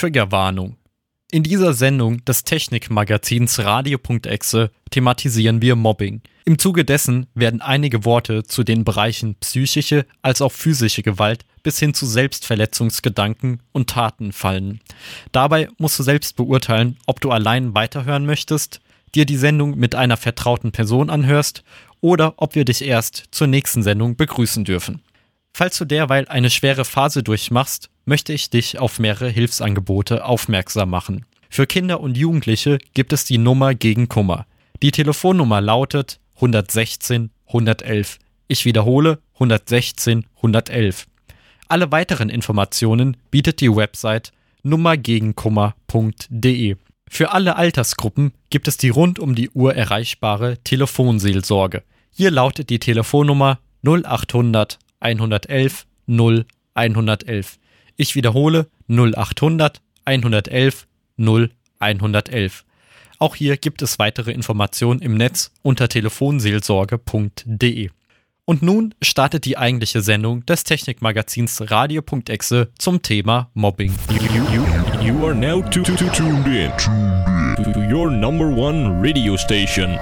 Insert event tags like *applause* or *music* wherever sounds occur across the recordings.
Triggerwarnung. In dieser Sendung des Technikmagazins Radio.exe thematisieren wir Mobbing. Im Zuge dessen werden einige Worte zu den Bereichen psychische als auch physische Gewalt bis hin zu Selbstverletzungsgedanken und Taten fallen. Dabei musst du selbst beurteilen, ob du allein weiterhören möchtest, dir die Sendung mit einer vertrauten Person anhörst oder ob wir dich erst zur nächsten Sendung begrüßen dürfen. Falls du derweil eine schwere Phase durchmachst, möchte ich dich auf mehrere Hilfsangebote aufmerksam machen. Für Kinder und Jugendliche gibt es die Nummer gegen Kummer. Die Telefonnummer lautet 116 111. Ich wiederhole 116 111. Alle weiteren Informationen bietet die Website nummergegenkummer.de. Für alle Altersgruppen gibt es die rund um die Uhr erreichbare Telefonseelsorge. Hier lautet die Telefonnummer 0800 111 0 111. Ich wiederhole 0800 111 0 111. Auch hier gibt es weitere Informationen im Netz unter telefonseelsorge.de. Und nun startet die eigentliche Sendung des Technikmagazins Radio.exe zum Thema Mobbing. You, you, you are now tuned in to your number one radio station.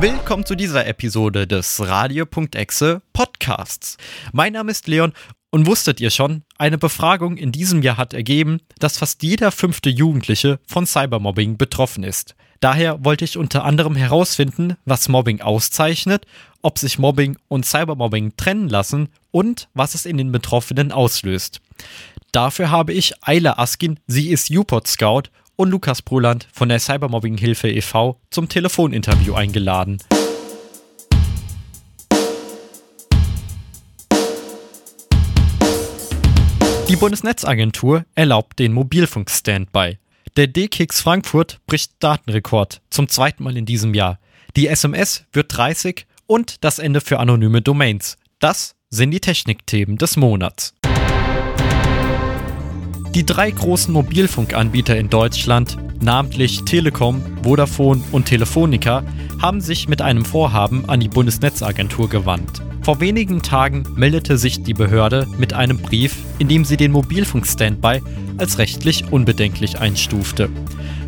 Willkommen zu dieser Episode des Radio.exe Podcasts. Mein Name ist Leon und wusstet ihr schon, eine Befragung in diesem Jahr hat ergeben, dass fast jeder fünfte Jugendliche von Cybermobbing betroffen ist. Daher wollte ich unter anderem herausfinden, was Mobbing auszeichnet, ob sich Mobbing und Cybermobbing trennen lassen und was es in den Betroffenen auslöst. Dafür habe ich Ayla Askin, sie ist UPod Scout, und Lukas Bruland von der Cybermobbing Hilfe e.V. zum Telefoninterview eingeladen. Die Bundesnetzagentur erlaubt den Mobilfunk-Standby. Der D-Kicks Frankfurt bricht Datenrekord zum zweiten Mal in diesem Jahr. Die SMS wird 30 und das Ende für anonyme Domains. Das sind die Technikthemen des Monats. Die drei großen Mobilfunkanbieter in Deutschland, namentlich Telekom, Vodafone und Telefonica, haben sich mit einem Vorhaben an die Bundesnetzagentur gewandt. Vor wenigen Tagen meldete sich die Behörde mit einem Brief, in dem sie den Mobilfunk-Standby als rechtlich unbedenklich einstufte.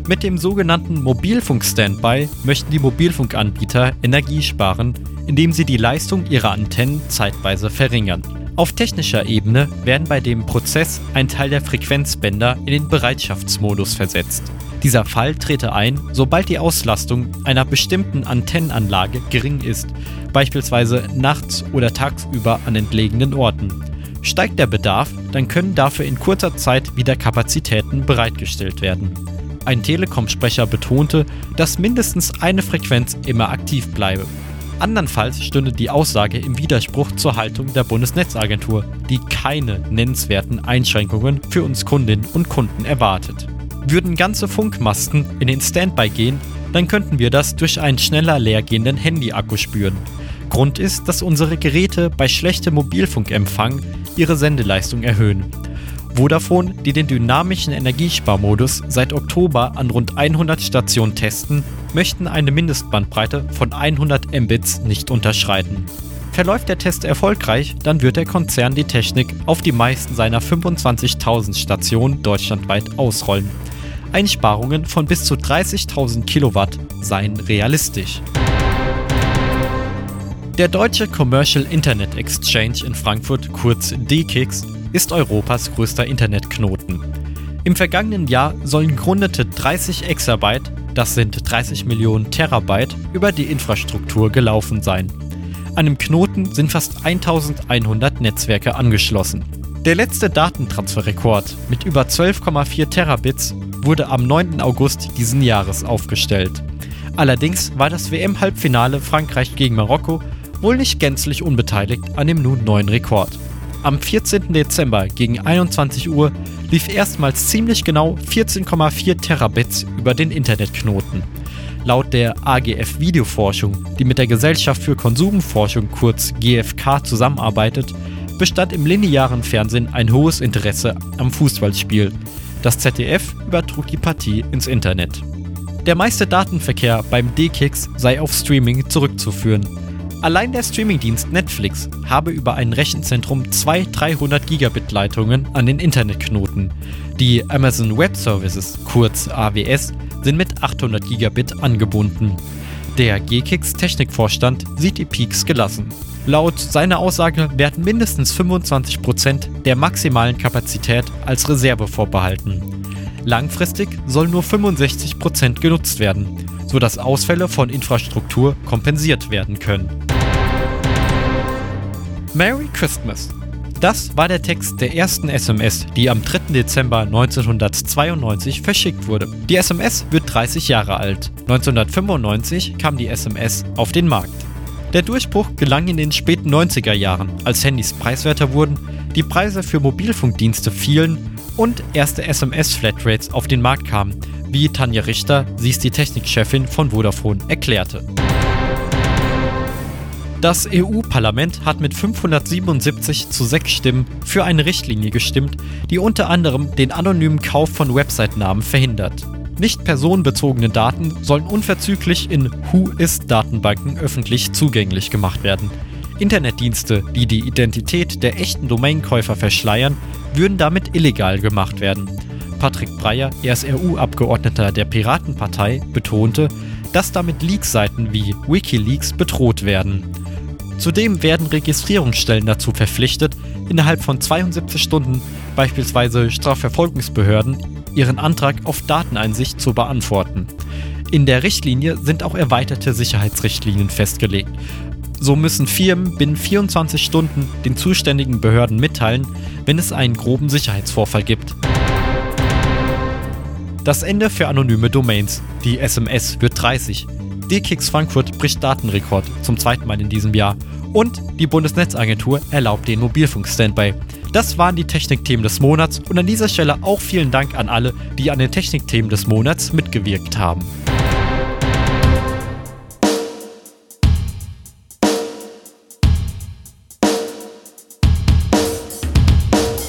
Mit dem sogenannten Mobilfunk-Standby möchten die Mobilfunkanbieter Energie sparen, indem sie die Leistung ihrer Antennen zeitweise verringern. Auf technischer Ebene werden bei dem Prozess ein Teil der Frequenzbänder in den Bereitschaftsmodus versetzt. Dieser Fall trete ein, sobald die Auslastung einer bestimmten Antennenanlage gering ist, beispielsweise nachts oder tagsüber an entlegenen Orten. Steigt der Bedarf, dann können dafür in kurzer Zeit wieder Kapazitäten bereitgestellt werden. Ein Telekom-Sprecher betonte, dass mindestens eine Frequenz immer aktiv bleibe. Andernfalls stünde die Aussage im Widerspruch zur Haltung der Bundesnetzagentur, die keine nennenswerten Einschränkungen für uns Kundinnen und Kunden erwartet. Würden ganze Funkmasten in den Standby gehen, dann könnten wir das durch einen schneller leergehenden Handyakku spüren. Grund ist, dass unsere Geräte bei schlechtem Mobilfunkempfang ihre Sendeleistung erhöhen. Vodafone, die den dynamischen Energiesparmodus seit Oktober an rund 100 Stationen testen, möchten eine Mindestbandbreite von 100 Mbits nicht unterschreiten. Verläuft der Test erfolgreich, dann wird der Konzern die Technik auf die meisten seiner 25.000 Stationen deutschlandweit ausrollen. Einsparungen von bis zu 30.000 Kilowatt seien realistisch. Der deutsche Commercial Internet Exchange in Frankfurt, kurz DKIX, ist Europas größter Internetknoten. Im vergangenen Jahr sollen gerundete 30 Exabyte, das sind 30 Millionen Terabyte, über die Infrastruktur gelaufen sein. An dem Knoten sind fast 1100 Netzwerke angeschlossen. Der letzte Datentransferrekord mit über 12,4 Terabits wurde am 9. August diesen Jahres aufgestellt. Allerdings war das WM-Halbfinale Frankreich gegen Marokko wohl nicht gänzlich unbeteiligt an dem nun neuen Rekord. Am 14. Dezember gegen 21 Uhr lief erstmals ziemlich genau 14,4 Terabits über den Internetknoten. Laut der AGF Videoforschung, die mit der Gesellschaft für Konsumforschung kurz GfK zusammenarbeitet, bestand im linearen Fernsehen ein hohes Interesse am Fußballspiel. Das ZDF übertrug die Partie ins Internet. Der meiste Datenverkehr beim D-Kicks sei auf Streaming zurückzuführen. Allein der Streamingdienst Netflix habe über ein Rechenzentrum zwei 300 Gigabit Leitungen an den Internetknoten. Die Amazon Web Services, kurz AWS, sind mit 800 Gigabit angebunden. Der GKIX Technikvorstand sieht die Peaks gelassen. Laut seiner Aussage werden mindestens 25% der maximalen Kapazität als Reserve vorbehalten. Langfristig sollen nur 65% genutzt werden, sodass Ausfälle von Infrastruktur kompensiert werden können. Merry Christmas! Das war der Text der ersten SMS, die am 3. Dezember 1992 verschickt wurde. Die SMS wird 30 Jahre alt. 1995 kam die SMS auf den Markt. Der Durchbruch gelang in den späten 90er Jahren, als Handys preiswerter wurden, die Preise für Mobilfunkdienste fielen und erste SMS-Flatrates auf den Markt kamen, wie Tanja Richter, sie ist die Technikchefin von Vodafone, erklärte. Das EU-Parlament hat mit 577 zu 6 Stimmen für eine Richtlinie gestimmt, die unter anderem den anonymen Kauf von Website-Namen verhindert. Nicht personenbezogene Daten sollen unverzüglich in Who-Is-Datenbanken öffentlich zugänglich gemacht werden. Internetdienste, die die Identität der echten Domainkäufer verschleiern, würden damit illegal gemacht werden. Patrick Breyer, RSRU-Abgeordneter der Piratenpartei, betonte, dass damit Leak-Seiten wie Wikileaks bedroht werden. Zudem werden Registrierungsstellen dazu verpflichtet, innerhalb von 72 Stunden beispielsweise Strafverfolgungsbehörden ihren Antrag auf Dateneinsicht zu beantworten. In der Richtlinie sind auch erweiterte Sicherheitsrichtlinien festgelegt. So müssen Firmen binnen 24 Stunden den zuständigen Behörden mitteilen, wenn es einen groben Sicherheitsvorfall gibt. Das Ende für anonyme Domains. Die SMS wird 30. DKIX Frankfurt bricht Datenrekord zum zweiten Mal in diesem Jahr. Und die Bundesnetzagentur erlaubt den Mobilfunk-Standby. Das waren die Technikthemen des Monats und an dieser Stelle auch vielen Dank an alle, die an den Technikthemen des Monats mitgewirkt haben.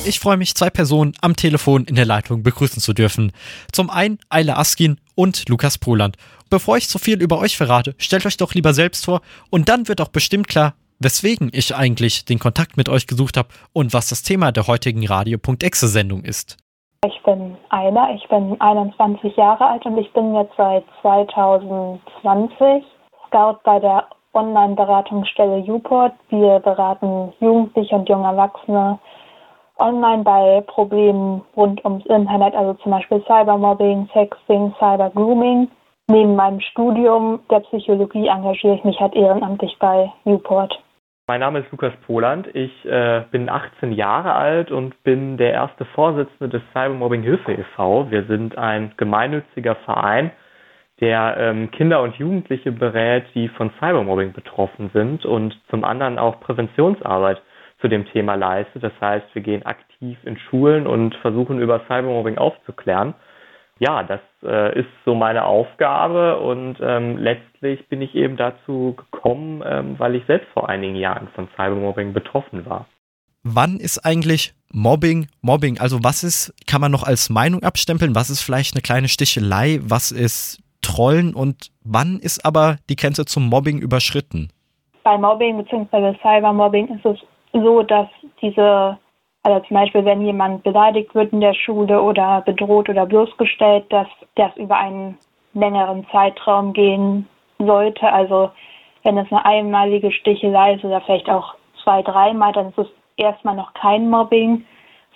Ich freue mich, zwei Personen am Telefon in der Leitung begrüßen zu dürfen. Zum einen Eile Askin und Lukas Proland. Bevor ich zu viel über euch verrate, stellt euch doch lieber selbst vor und dann wird auch bestimmt klar, weswegen ich eigentlich den Kontakt mit euch gesucht habe und was das Thema der heutigen Radio.exe Sendung ist. Ich bin Eile, ich bin 21 Jahre alt und ich bin jetzt seit 2020 Scout bei der Online-Beratungsstelle Uport. Wir beraten Jugendliche und junge Erwachsene online bei Problemen rund ums Internet, also zum Beispiel Cybermobbing, Sexting, Cybergrooming. Neben meinem Studium der Psychologie engagiere ich mich halt ehrenamtlich bei Newport. Mein Name ist Lukas Poland. Ich äh, bin 18 Jahre alt und bin der erste Vorsitzende des Cybermobbing Hilfe e.V. Wir sind ein gemeinnütziger Verein, der ähm, Kinder und Jugendliche berät, die von Cybermobbing betroffen sind und zum anderen auch Präventionsarbeit zu dem Thema leistet. Das heißt, wir gehen aktiv in Schulen und versuchen über Cybermobbing aufzuklären. Ja, das äh, ist so meine Aufgabe und ähm, letztlich bin ich eben dazu gekommen, ähm, weil ich selbst vor einigen Jahren von Cybermobbing betroffen war. Wann ist eigentlich Mobbing Mobbing? Also was ist, kann man noch als Meinung abstempeln? Was ist vielleicht eine kleine Stichelei? Was ist Trollen? Und wann ist aber die Grenze zum Mobbing überschritten? Bei Mobbing bzw. Cybermobbing ist es so, dass diese, also zum Beispiel, wenn jemand beleidigt wird in der Schule oder bedroht oder bloßgestellt, dass das über einen längeren Zeitraum gehen sollte. Also wenn es eine einmalige Stichelei ist oder vielleicht auch zwei, dreimal, dann ist es erstmal noch kein Mobbing,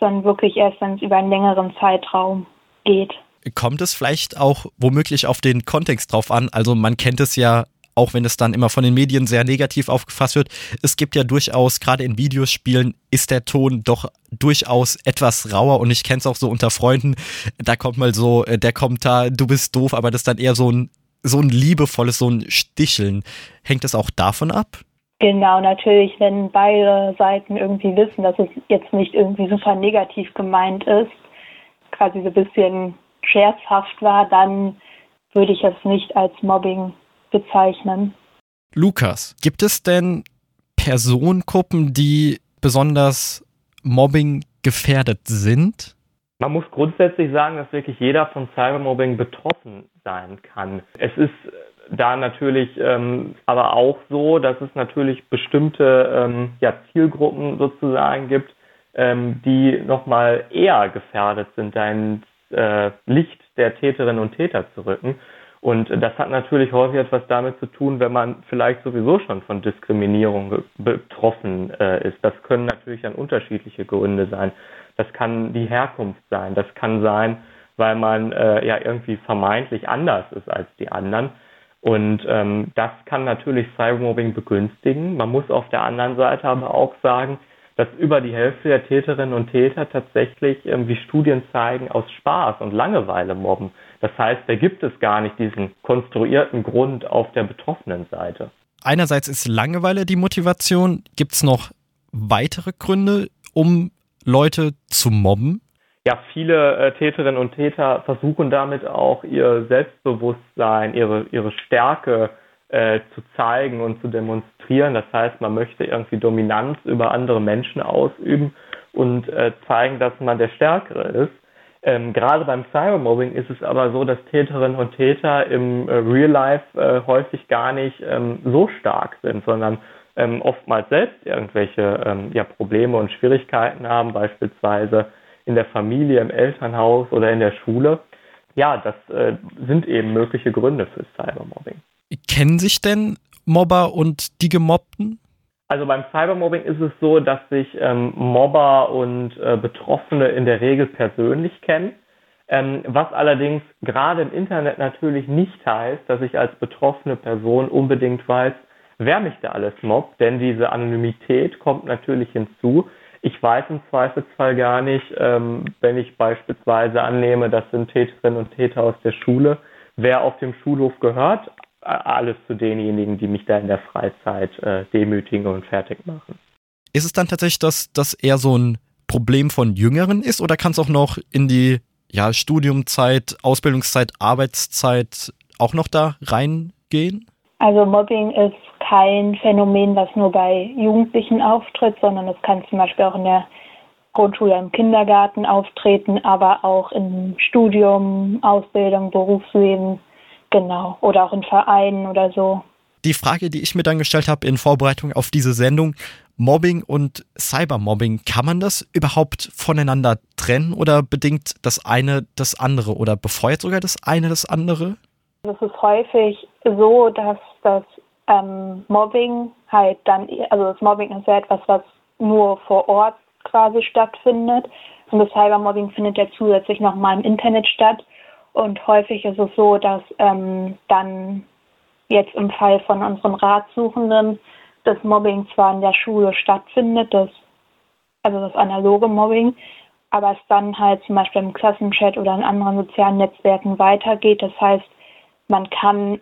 sondern wirklich erst, wenn es über einen längeren Zeitraum geht. Kommt es vielleicht auch womöglich auf den Kontext drauf an? Also man kennt es ja auch wenn es dann immer von den Medien sehr negativ aufgefasst wird, es gibt ja durchaus, gerade in Videospielen, ist der Ton doch durchaus etwas rauer und ich kenne es auch so unter Freunden, da kommt mal so äh, der Kommentar, du bist doof, aber das ist dann eher so ein, so ein liebevolles, so ein Sticheln. Hängt es auch davon ab? Genau, natürlich, wenn beide Seiten irgendwie wissen, dass es jetzt nicht irgendwie super negativ gemeint ist, quasi so ein bisschen scherzhaft war, dann würde ich es nicht als Mobbing bezeichnen. Lukas, gibt es denn Personengruppen, die besonders Mobbing gefährdet sind? Man muss grundsätzlich sagen, dass wirklich jeder von Cybermobbing betroffen sein kann. Es ist da natürlich ähm, aber auch so, dass es natürlich bestimmte ähm, ja, Zielgruppen sozusagen gibt, ähm, die nochmal eher gefährdet sind, da ins äh, Licht der Täterinnen und Täter zu rücken. Und das hat natürlich häufig etwas damit zu tun, wenn man vielleicht sowieso schon von Diskriminierung betroffen äh, ist. Das können natürlich dann unterschiedliche Gründe sein. Das kann die Herkunft sein. Das kann sein, weil man äh, ja irgendwie vermeintlich anders ist als die anderen. Und ähm, das kann natürlich Cybermobbing begünstigen. Man muss auf der anderen Seite aber auch sagen, dass über die Hälfte der Täterinnen und Täter tatsächlich, wie Studien zeigen, aus Spaß und Langeweile mobben. Das heißt, da gibt es gar nicht diesen konstruierten Grund auf der betroffenen Seite. Einerseits ist Langeweile die Motivation. Gibt es noch weitere Gründe, um Leute zu mobben? Ja, viele äh, Täterinnen und Täter versuchen damit auch ihr Selbstbewusstsein, ihre, ihre Stärke äh, zu zeigen und zu demonstrieren. Das heißt, man möchte irgendwie Dominanz über andere Menschen ausüben und äh, zeigen, dass man der Stärkere ist. Ähm, gerade beim Cybermobbing ist es aber so, dass Täterinnen und Täter im äh, Real Life äh, häufig gar nicht ähm, so stark sind, sondern ähm, oftmals selbst irgendwelche ähm, ja, Probleme und Schwierigkeiten haben, beispielsweise in der Familie, im Elternhaus oder in der Schule. Ja, das äh, sind eben mögliche Gründe für Cybermobbing. Kennen sich denn Mobber und die Gemobbten? Also beim Cybermobbing ist es so, dass sich ähm, Mobber und äh, Betroffene in der Regel persönlich kennen. Ähm, was allerdings gerade im Internet natürlich nicht heißt, dass ich als betroffene Person unbedingt weiß, wer mich da alles mobbt, denn diese Anonymität kommt natürlich hinzu. Ich weiß im Zweifelsfall gar nicht, ähm, wenn ich beispielsweise annehme, das sind Täterinnen und Täter aus der Schule, wer auf dem Schulhof gehört, alles zu denjenigen, die mich da in der Freizeit äh, demütigen und fertig machen. Ist es dann tatsächlich, dass das eher so ein Problem von Jüngeren ist oder kann es auch noch in die ja, Studiumzeit, Ausbildungszeit, Arbeitszeit auch noch da reingehen? Also Mobbing ist kein Phänomen, was nur bei Jugendlichen auftritt, sondern es kann zum Beispiel auch in der Grundschule, im Kindergarten auftreten, aber auch im Studium, Ausbildung, Berufsleben Genau, oder auch in Vereinen oder so. Die Frage, die ich mir dann gestellt habe in Vorbereitung auf diese Sendung, Mobbing und Cybermobbing, kann man das überhaupt voneinander trennen oder bedingt das eine das andere oder befeuert sogar das eine das andere? Es ist häufig so, dass das ähm, Mobbing halt dann, also das Mobbing ist ja etwas, was nur vor Ort quasi stattfindet und das Cybermobbing findet ja zusätzlich nochmal im Internet statt. Und häufig ist es so, dass ähm, dann jetzt im Fall von unseren Ratsuchenden das Mobbing zwar in der Schule stattfindet, das, also das analoge Mobbing, aber es dann halt zum Beispiel im Klassenchat oder in anderen sozialen Netzwerken weitergeht. Das heißt, man kann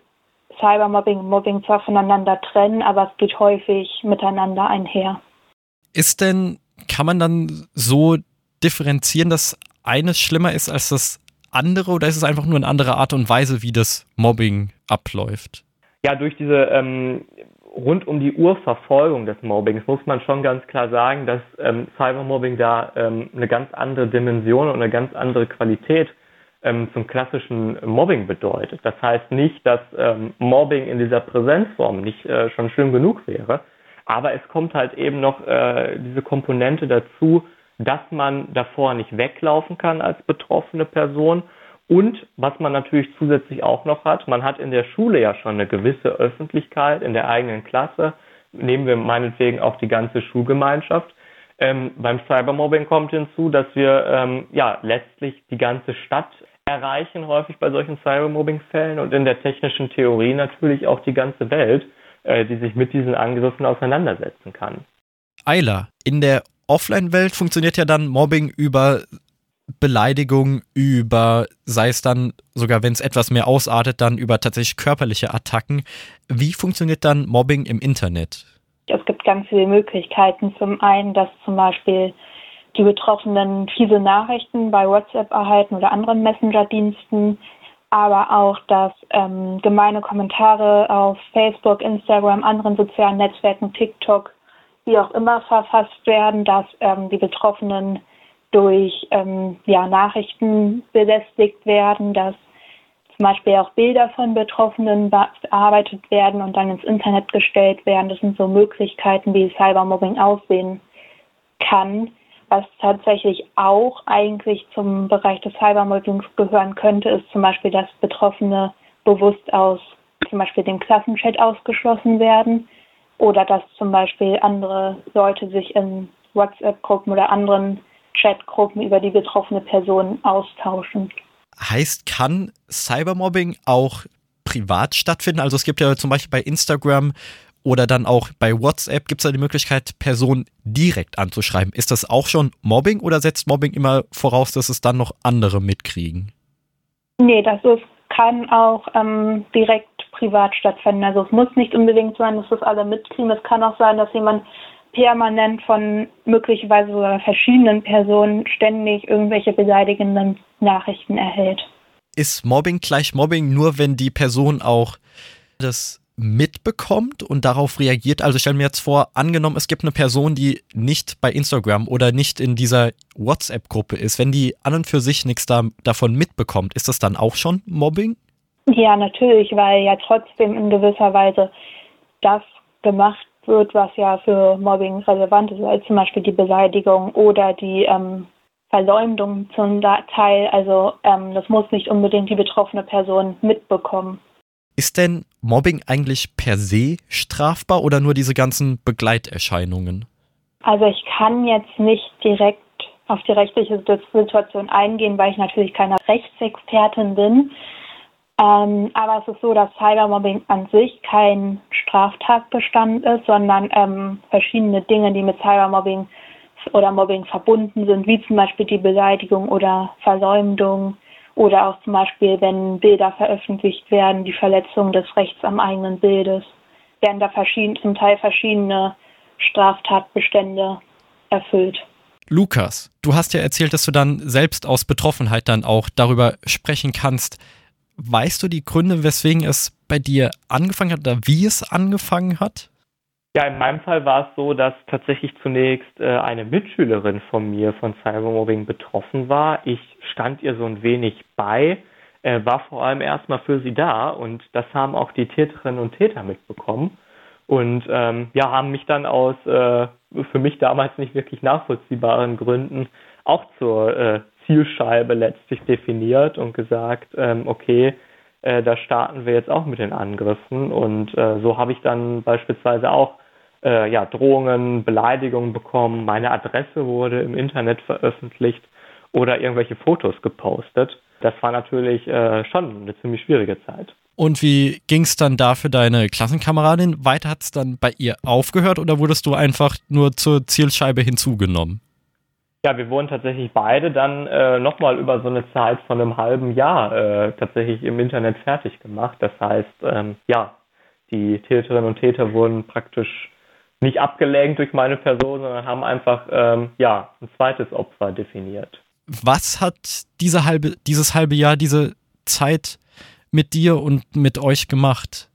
Cybermobbing und Mobbing zwar voneinander trennen, aber es geht häufig miteinander einher. Ist denn, kann man dann so differenzieren, dass eines schlimmer ist als das andere oder ist es einfach nur eine andere Art und Weise, wie das Mobbing abläuft? Ja, durch diese ähm, rund um die Uhr Verfolgung des Mobbings muss man schon ganz klar sagen, dass ähm, Cybermobbing da ähm, eine ganz andere Dimension und eine ganz andere Qualität ähm, zum klassischen Mobbing bedeutet. Das heißt nicht, dass ähm, Mobbing in dieser Präsenzform nicht äh, schon schlimm genug wäre, aber es kommt halt eben noch äh, diese Komponente dazu, dass man davor nicht weglaufen kann als betroffene Person. Und was man natürlich zusätzlich auch noch hat, man hat in der Schule ja schon eine gewisse Öffentlichkeit in der eigenen Klasse. Nehmen wir meinetwegen auch die ganze Schulgemeinschaft. Ähm, beim Cybermobbing kommt hinzu, dass wir ähm, ja letztlich die ganze Stadt erreichen, häufig bei solchen Cybermobbing-Fällen und in der technischen Theorie natürlich auch die ganze Welt, äh, die sich mit diesen Angriffen auseinandersetzen kann. Eiler, in der Offline-Welt funktioniert ja dann Mobbing über Beleidigung, über, sei es dann sogar, wenn es etwas mehr ausartet, dann über tatsächlich körperliche Attacken. Wie funktioniert dann Mobbing im Internet? Es gibt ganz viele Möglichkeiten. Zum einen, dass zum Beispiel die Betroffenen fiese Nachrichten bei WhatsApp erhalten oder anderen Messenger-Diensten, aber auch, dass ähm, gemeine Kommentare auf Facebook, Instagram, anderen sozialen Netzwerken, TikTok wie auch immer verfasst werden, dass ähm, die Betroffenen durch ähm, ja, Nachrichten belästigt werden, dass zum Beispiel auch Bilder von Betroffenen bearbeitet werden und dann ins Internet gestellt werden. Das sind so Möglichkeiten, wie Cybermobbing aussehen kann. Was tatsächlich auch eigentlich zum Bereich des Cybermobbings gehören könnte, ist zum Beispiel, dass Betroffene bewusst aus zum Beispiel dem Klassenchat ausgeschlossen werden oder dass zum Beispiel andere Leute sich in WhatsApp-Gruppen oder anderen Chatgruppen über die betroffene Person austauschen. Heißt, kann Cybermobbing auch privat stattfinden? Also es gibt ja zum Beispiel bei Instagram oder dann auch bei WhatsApp gibt es da die Möglichkeit, Personen direkt anzuschreiben. Ist das auch schon Mobbing oder setzt Mobbing immer voraus, dass es dann noch andere mitkriegen? Nee, das ist, kann auch ähm, direkt privat stattfinden. Also es muss nicht unbedingt sein, dass das alle mitkriegen. Es kann auch sein, dass jemand permanent von möglicherweise sogar verschiedenen Personen ständig irgendwelche beleidigenden Nachrichten erhält. Ist Mobbing gleich Mobbing nur, wenn die Person auch das mitbekommt und darauf reagiert? Also ich stelle mir jetzt vor, angenommen, es gibt eine Person, die nicht bei Instagram oder nicht in dieser WhatsApp-Gruppe ist, wenn die an und für sich nichts da, davon mitbekommt, ist das dann auch schon Mobbing? Ja, natürlich, weil ja trotzdem in gewisser Weise das gemacht wird, was ja für Mobbing relevant ist, als zum Beispiel die Beleidigung oder die ähm, Verleumdung zum Teil. Also ähm, das muss nicht unbedingt die betroffene Person mitbekommen. Ist denn Mobbing eigentlich per se strafbar oder nur diese ganzen Begleiterscheinungen? Also ich kann jetzt nicht direkt auf die rechtliche Situation eingehen, weil ich natürlich keine Rechtsexpertin bin. Ähm, aber es ist so, dass Cybermobbing an sich kein Straftatbestand ist, sondern ähm, verschiedene Dinge, die mit Cybermobbing oder Mobbing verbunden sind, wie zum Beispiel die Beleidigung oder Verleumdung oder auch zum Beispiel, wenn Bilder veröffentlicht werden, die Verletzung des Rechts am eigenen Bildes, werden da verschieden, zum Teil verschiedene Straftatbestände erfüllt. Lukas, du hast ja erzählt, dass du dann selbst aus Betroffenheit dann auch darüber sprechen kannst. Weißt du die Gründe, weswegen es bei dir angefangen hat oder wie es angefangen hat? Ja, in meinem Fall war es so, dass tatsächlich zunächst äh, eine Mitschülerin von mir von Cybermobbing betroffen war. Ich stand ihr so ein wenig bei, äh, war vor allem erstmal für sie da und das haben auch die Täterinnen und Täter mitbekommen und ähm, ja, haben mich dann aus äh, für mich damals nicht wirklich nachvollziehbaren Gründen auch zur äh, Zielscheibe letztlich definiert und gesagt, ähm, okay, äh, da starten wir jetzt auch mit den Angriffen. Und äh, so habe ich dann beispielsweise auch äh, ja, Drohungen, Beleidigungen bekommen, meine Adresse wurde im Internet veröffentlicht oder irgendwelche Fotos gepostet. Das war natürlich äh, schon eine ziemlich schwierige Zeit. Und wie ging es dann da für deine Klassenkameradin? Weiter hat es dann bei ihr aufgehört oder wurdest du einfach nur zur Zielscheibe hinzugenommen? Ja, wir wurden tatsächlich beide dann äh, nochmal über so eine Zeit von einem halben Jahr äh, tatsächlich im Internet fertig gemacht. Das heißt, ähm, ja, die Täterinnen und Täter wurden praktisch nicht abgelenkt durch meine Person, sondern haben einfach ähm, ja ein zweites Opfer definiert. Was hat diese halbe, dieses halbe Jahr, diese Zeit mit dir und mit euch gemacht?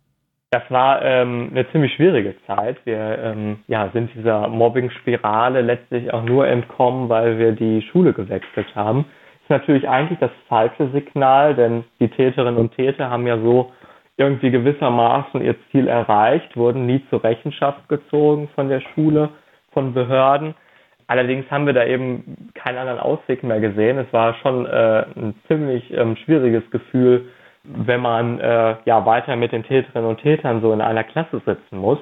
Das war ähm, eine ziemlich schwierige Zeit. Wir ähm, ja, sind dieser Mobbing-Spirale letztlich auch nur entkommen, weil wir die Schule gewechselt haben. Ist natürlich eigentlich das falsche Signal, denn die Täterinnen und Täter haben ja so irgendwie gewissermaßen ihr Ziel erreicht, wurden nie zur Rechenschaft gezogen von der Schule, von Behörden. Allerdings haben wir da eben keinen anderen Ausweg mehr gesehen. Es war schon äh, ein ziemlich ähm, schwieriges Gefühl, wenn man äh, ja weiter mit den Täterinnen und Tätern so in einer Klasse sitzen muss.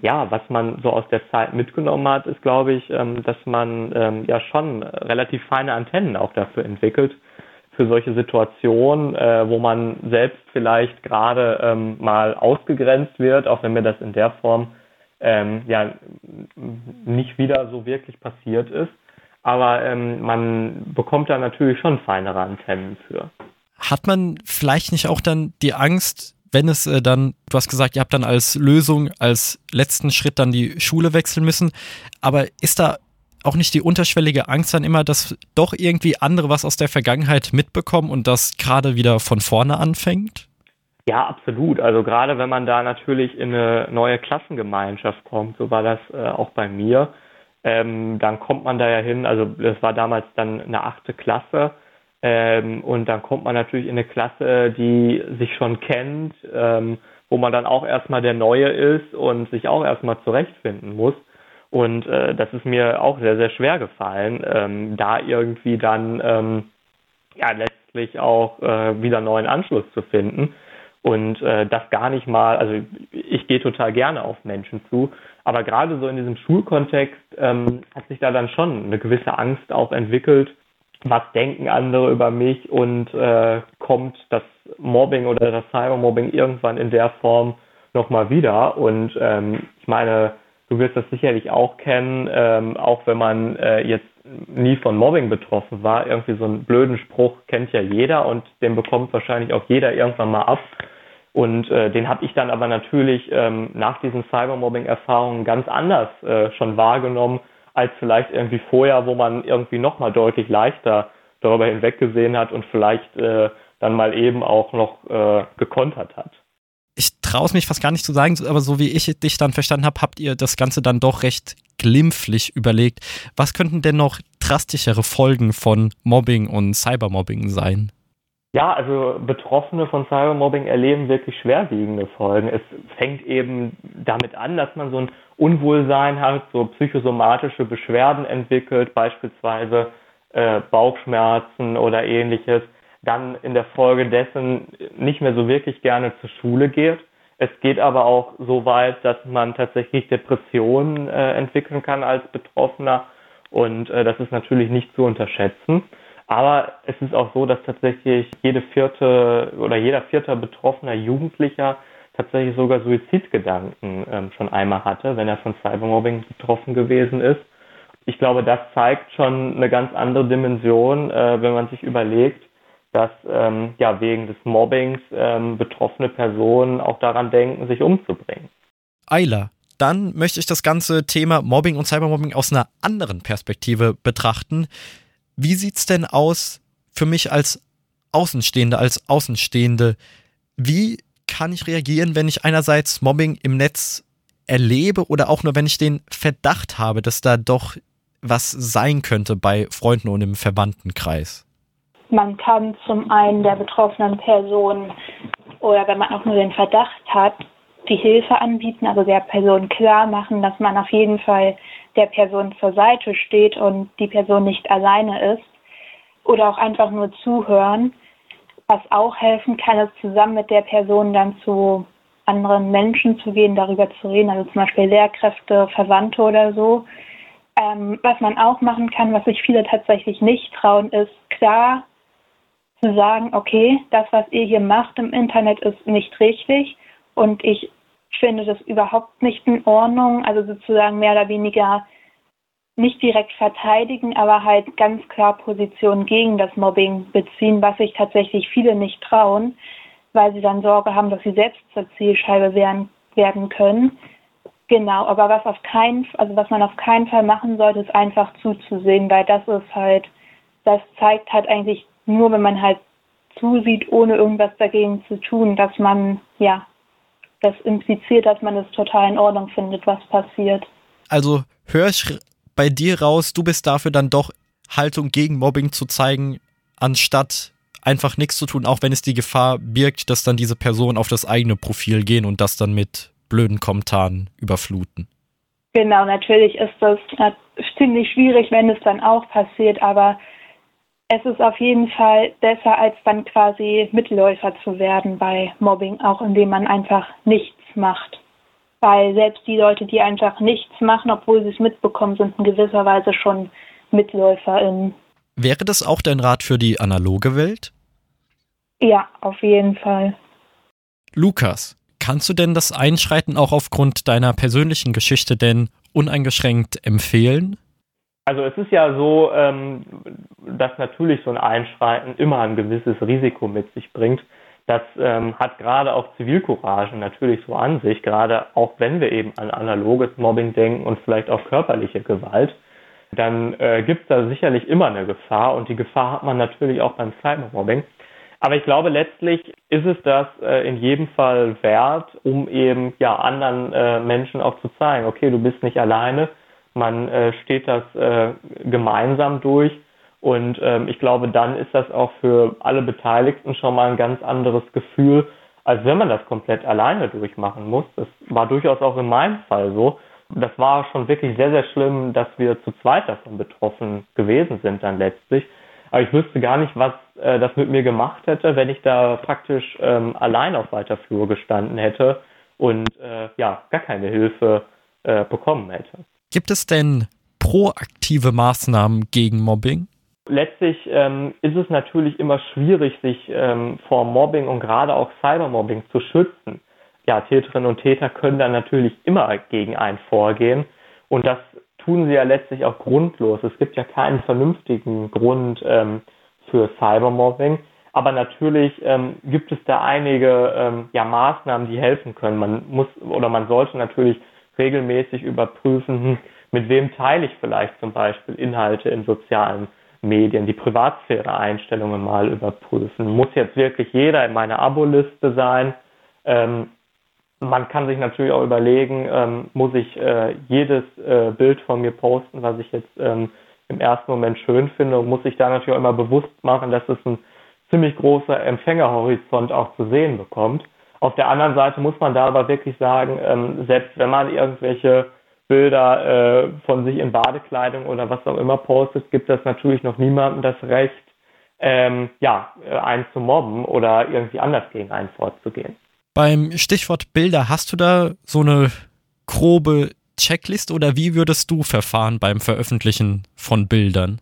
Ja, was man so aus der Zeit mitgenommen hat, ist, glaube ich, ähm, dass man ähm, ja schon relativ feine Antennen auch dafür entwickelt, für solche Situationen, äh, wo man selbst vielleicht gerade ähm, mal ausgegrenzt wird, auch wenn mir das in der Form ähm, ja nicht wieder so wirklich passiert ist. Aber ähm, man bekommt da natürlich schon feinere Antennen für. Hat man vielleicht nicht auch dann die Angst, wenn es äh, dann, du hast gesagt, ihr habt dann als Lösung, als letzten Schritt dann die Schule wechseln müssen, aber ist da auch nicht die unterschwellige Angst dann immer, dass doch irgendwie andere was aus der Vergangenheit mitbekommen und das gerade wieder von vorne anfängt? Ja, absolut. Also gerade wenn man da natürlich in eine neue Klassengemeinschaft kommt, so war das äh, auch bei mir, ähm, dann kommt man da ja hin, also das war damals dann eine achte Klasse, ähm, und dann kommt man natürlich in eine Klasse, die sich schon kennt, ähm, wo man dann auch erstmal der Neue ist und sich auch erstmal zurechtfinden muss. Und äh, das ist mir auch sehr, sehr schwer gefallen, ähm, da irgendwie dann ähm, ja letztlich auch äh, wieder neuen Anschluss zu finden. Und äh, das gar nicht mal, also ich gehe total gerne auf Menschen zu, aber gerade so in diesem Schulkontext ähm, hat sich da dann schon eine gewisse Angst auch entwickelt. Was denken andere über mich und äh, kommt das Mobbing oder das Cybermobbing irgendwann in der Form nochmal wieder? Und ähm, ich meine, du wirst das sicherlich auch kennen, ähm, auch wenn man äh, jetzt nie von Mobbing betroffen war. Irgendwie so einen blöden Spruch kennt ja jeder und den bekommt wahrscheinlich auch jeder irgendwann mal ab. Und äh, den habe ich dann aber natürlich ähm, nach diesen Cybermobbing-Erfahrungen ganz anders äh, schon wahrgenommen, als vielleicht irgendwie vorher, wo man irgendwie nochmal deutlich leichter darüber hinweggesehen hat und vielleicht äh, dann mal eben auch noch äh, gekontert hat ich traue es mich fast gar nicht zu sagen, aber so wie ich dich dann verstanden habe, habt ihr das Ganze dann doch recht glimpflich überlegt. Was könnten denn noch drastischere Folgen von Mobbing und Cybermobbing sein? Ja, also Betroffene von Cybermobbing erleben wirklich schwerwiegende Folgen. Es fängt eben damit an, dass man so ein Unwohlsein hat, so psychosomatische Beschwerden entwickelt, beispielsweise äh, Bauchschmerzen oder ähnliches dann in der Folge dessen nicht mehr so wirklich gerne zur Schule geht. Es geht aber auch so weit, dass man tatsächlich Depressionen äh, entwickeln kann als Betroffener und äh, das ist natürlich nicht zu unterschätzen. Aber es ist auch so, dass tatsächlich jede vierte oder jeder vierte betroffener Jugendlicher tatsächlich sogar Suizidgedanken ähm, schon einmal hatte, wenn er von Cybermobbing betroffen gewesen ist. Ich glaube, das zeigt schon eine ganz andere Dimension, äh, wenn man sich überlegt, dass ähm, ja wegen des Mobbings ähm, betroffene Personen auch daran denken, sich umzubringen. Eiler, dann möchte ich das ganze Thema Mobbing und Cybermobbing aus einer anderen Perspektive betrachten. Wie sieht es denn aus für mich als Außenstehende, als Außenstehende? Wie kann ich reagieren, wenn ich einerseits Mobbing im Netz erlebe oder auch nur, wenn ich den Verdacht habe, dass da doch was sein könnte bei Freunden und im Verwandtenkreis? Man kann zum einen der betroffenen Person oder wenn man auch nur den Verdacht hat, die Hilfe anbieten, also der Person klar machen, dass man auf jeden Fall der Person zur Seite steht und die Person nicht alleine ist. Oder auch einfach nur zuhören. Was auch helfen kann, ist zusammen mit der Person dann zu anderen Menschen zu gehen, darüber zu reden, also zum Beispiel Lehrkräfte, Verwandte oder so. Ähm, was man auch machen kann, was sich viele tatsächlich nicht trauen, ist klar zu sagen, okay, das, was ihr hier macht im Internet, ist nicht richtig und ich finde das überhaupt nicht in Ordnung. Also sozusagen mehr oder weniger nicht direkt verteidigen, aber halt ganz klar Position gegen das Mobbing beziehen, was sich tatsächlich viele nicht trauen, weil sie dann Sorge haben, dass sie selbst zur Zielscheibe werden, werden können. Genau, aber was auf keinen, also was man auf keinen Fall machen sollte, ist einfach zuzusehen, weil das ist halt, das zeigt halt eigentlich nur wenn man halt zusieht, ohne irgendwas dagegen zu tun, dass man, ja, das impliziert, dass man es total in Ordnung findet, was passiert. Also höre ich bei dir raus, du bist dafür dann doch Haltung gegen Mobbing zu zeigen, anstatt einfach nichts zu tun, auch wenn es die Gefahr birgt, dass dann diese Personen auf das eigene Profil gehen und das dann mit blöden Kommentaren überfluten. Genau, natürlich ist das ziemlich schwierig, wenn es dann auch passiert, aber es ist auf jeden Fall besser, als dann quasi Mitläufer zu werden bei Mobbing, auch indem man einfach nichts macht. Weil selbst die Leute, die einfach nichts machen, obwohl sie es mitbekommen, sind in gewisser Weise schon MitläuferInnen. Wäre das auch dein Rat für die analoge Welt? Ja, auf jeden Fall. Lukas, kannst du denn das Einschreiten auch aufgrund deiner persönlichen Geschichte denn uneingeschränkt empfehlen? Also es ist ja so, ähm, dass natürlich so ein Einschreiten immer ein gewisses Risiko mit sich bringt. Das ähm, hat gerade auch Zivilcourage natürlich so an sich, gerade auch wenn wir eben an analoges Mobbing denken und vielleicht auch körperliche Gewalt, dann äh, gibt es da sicherlich immer eine Gefahr und die Gefahr hat man natürlich auch beim Cybermobbing. Aber ich glaube, letztlich ist es das äh, in jedem Fall wert, um eben ja anderen äh, Menschen auch zu zeigen, okay, du bist nicht alleine, man äh, steht das äh, gemeinsam durch. Und ähm, ich glaube, dann ist das auch für alle Beteiligten schon mal ein ganz anderes Gefühl, als wenn man das komplett alleine durchmachen muss. Das war durchaus auch in meinem Fall so. das war schon wirklich sehr, sehr schlimm, dass wir zu zweit davon betroffen gewesen sind dann letztlich. Aber ich wüsste gar nicht, was äh, das mit mir gemacht hätte, wenn ich da praktisch ähm, allein auf weiter Flur gestanden hätte und äh, ja, gar keine Hilfe äh, bekommen hätte. Gibt es denn proaktive Maßnahmen gegen Mobbing? Letztlich ähm, ist es natürlich immer schwierig, sich ähm, vor Mobbing und gerade auch Cybermobbing zu schützen. Ja, Täterinnen und Täter können dann natürlich immer gegen einen vorgehen und das tun sie ja letztlich auch grundlos. Es gibt ja keinen vernünftigen Grund ähm, für Cybermobbing, aber natürlich ähm, gibt es da einige ähm, ja, Maßnahmen, die helfen können. Man muss oder man sollte natürlich regelmäßig überprüfen, hm, mit wem teile ich vielleicht zum Beispiel Inhalte in sozialen Medien, die Privatsphäre-Einstellungen mal überprüfen. Muss jetzt wirklich jeder in meiner Abo-Liste sein? Ähm, man kann sich natürlich auch überlegen, ähm, muss ich äh, jedes äh, Bild von mir posten, was ich jetzt ähm, im ersten Moment schön finde und muss sich da natürlich auch immer bewusst machen, dass es ein ziemlich großer Empfängerhorizont auch zu sehen bekommt. Auf der anderen Seite muss man da aber wirklich sagen, ähm, selbst wenn man irgendwelche Bilder äh, von sich in Badekleidung oder was auch immer postet, gibt das natürlich noch niemandem das Recht, ähm, ja, äh, einen zu mobben oder irgendwie anders gegen einen vorzugehen. Beim Stichwort Bilder, hast du da so eine grobe Checklist oder wie würdest du verfahren beim Veröffentlichen von Bildern?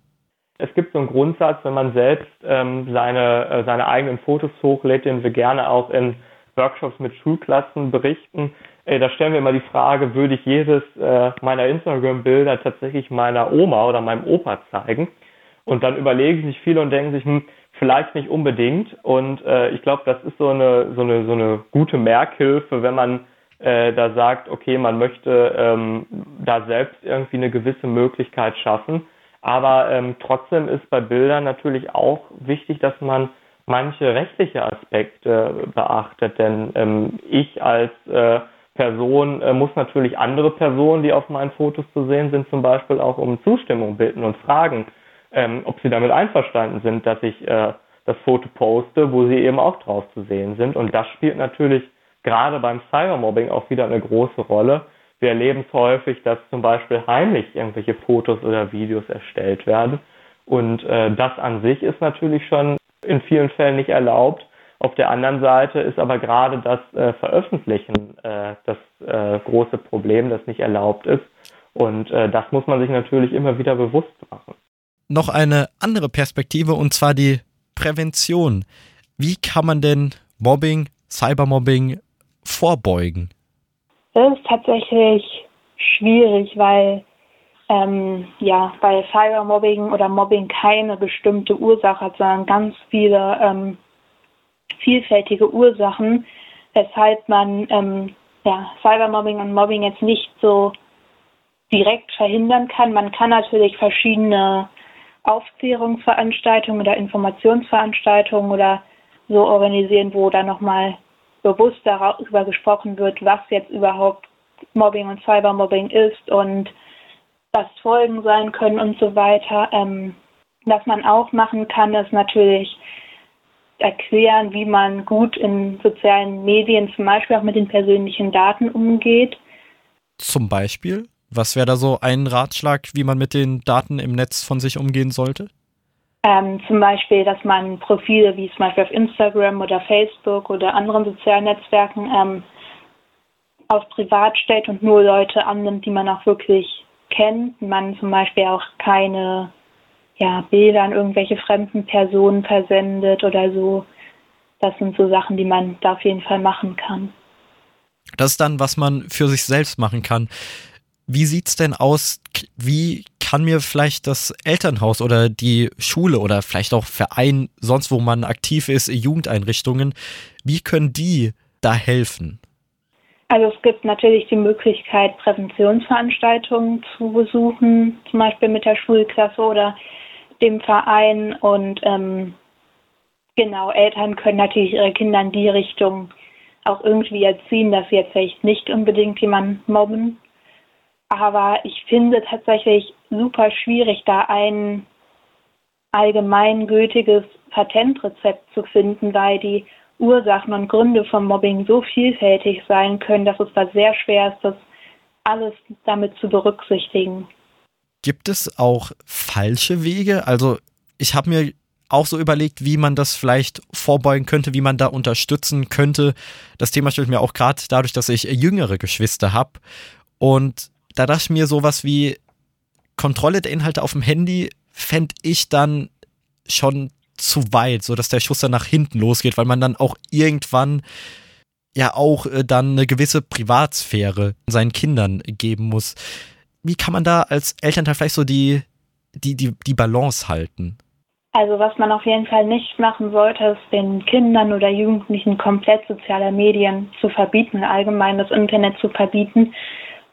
Es gibt so einen Grundsatz, wenn man selbst ähm, seine, äh, seine eigenen Fotos hochlädt, den wir gerne auch in Workshops mit Schulklassen berichten, Ey, da stellen wir immer die Frage, würde ich jedes äh, meiner Instagram-Bilder tatsächlich meiner Oma oder meinem Opa zeigen? Und dann überlegen sich viele und denken sich, hm, vielleicht nicht unbedingt. Und äh, ich glaube, das ist so eine, so, eine, so eine gute Merkhilfe, wenn man äh, da sagt, okay, man möchte ähm, da selbst irgendwie eine gewisse Möglichkeit schaffen. Aber ähm, trotzdem ist bei Bildern natürlich auch wichtig, dass man manche rechtliche Aspekte beachtet. Denn ähm, ich als äh, Person äh, muss natürlich andere Personen, die auf meinen Fotos zu sehen sind, zum Beispiel auch um Zustimmung bitten und fragen, ähm, ob sie damit einverstanden sind, dass ich äh, das Foto poste, wo sie eben auch drauf zu sehen sind. Und das spielt natürlich gerade beim Cybermobbing auch wieder eine große Rolle. Wir erleben es häufig, dass zum Beispiel heimlich irgendwelche Fotos oder Videos erstellt werden. Und äh, das an sich ist natürlich schon in vielen Fällen nicht erlaubt. Auf der anderen Seite ist aber gerade das äh, Veröffentlichen äh, das äh, große Problem, das nicht erlaubt ist. Und äh, das muss man sich natürlich immer wieder bewusst machen. Noch eine andere Perspektive und zwar die Prävention. Wie kann man denn Mobbing, Cybermobbing vorbeugen? Das ist tatsächlich schwierig, weil ähm, ja bei Cybermobbing oder Mobbing keine bestimmte Ursache hat, sondern ganz viele ähm, vielfältige Ursachen, weshalb man ähm, ja, Cybermobbing und Mobbing jetzt nicht so direkt verhindern kann. Man kann natürlich verschiedene Aufklärungsveranstaltungen oder Informationsveranstaltungen oder so organisieren, wo dann nochmal bewusst darüber gesprochen wird, was jetzt überhaupt Mobbing und Cybermobbing ist und was Folgen sein können und so weiter. Ähm, was man auch machen kann, ist natürlich erklären, wie man gut in sozialen Medien zum Beispiel auch mit den persönlichen Daten umgeht. Zum Beispiel? Was wäre da so ein Ratschlag, wie man mit den Daten im Netz von sich umgehen sollte? Ähm, zum Beispiel, dass man Profile wie zum Beispiel auf Instagram oder Facebook oder anderen sozialen Netzwerken ähm, auf privat stellt und nur Leute annimmt, die man auch wirklich kennt. Man zum Beispiel auch keine ja, Bilder an irgendwelche fremden Personen versendet oder so. Das sind so Sachen, die man da auf jeden Fall machen kann. Das ist dann, was man für sich selbst machen kann. Wie sieht's denn aus? Wie kann mir vielleicht das Elternhaus oder die Schule oder vielleicht auch Verein, sonst wo man aktiv ist, Jugendeinrichtungen, wie können die da helfen? Also es gibt natürlich die Möglichkeit, Präventionsveranstaltungen zu besuchen, zum Beispiel mit der Schulklasse oder dem Verein und ähm, genau, Eltern können natürlich ihre Kinder in die Richtung auch irgendwie erziehen, dass sie jetzt vielleicht nicht unbedingt jemanden mobben. Aber ich finde tatsächlich super schwierig, da ein allgemeingültiges Patentrezept zu finden, weil die Ursachen und Gründe von Mobbing so vielfältig sein können, dass es da sehr schwer ist, das alles damit zu berücksichtigen. Gibt es auch falsche Wege? Also ich habe mir auch so überlegt, wie man das vielleicht vorbeugen könnte, wie man da unterstützen könnte. Das Thema stellt mir auch gerade dadurch, dass ich jüngere Geschwister habe. Und da dachte ich mir sowas wie Kontrolle der Inhalte auf dem Handy fände ich dann schon zu weit, so dass der Schuss dann nach hinten losgeht, weil man dann auch irgendwann ja auch äh, dann eine gewisse Privatsphäre seinen Kindern geben muss. Wie kann man da als Elternteil vielleicht so die, die, die, die Balance halten? Also was man auf jeden Fall nicht machen sollte, ist den Kindern oder Jugendlichen komplett soziale Medien zu verbieten, allgemein das Internet zu verbieten,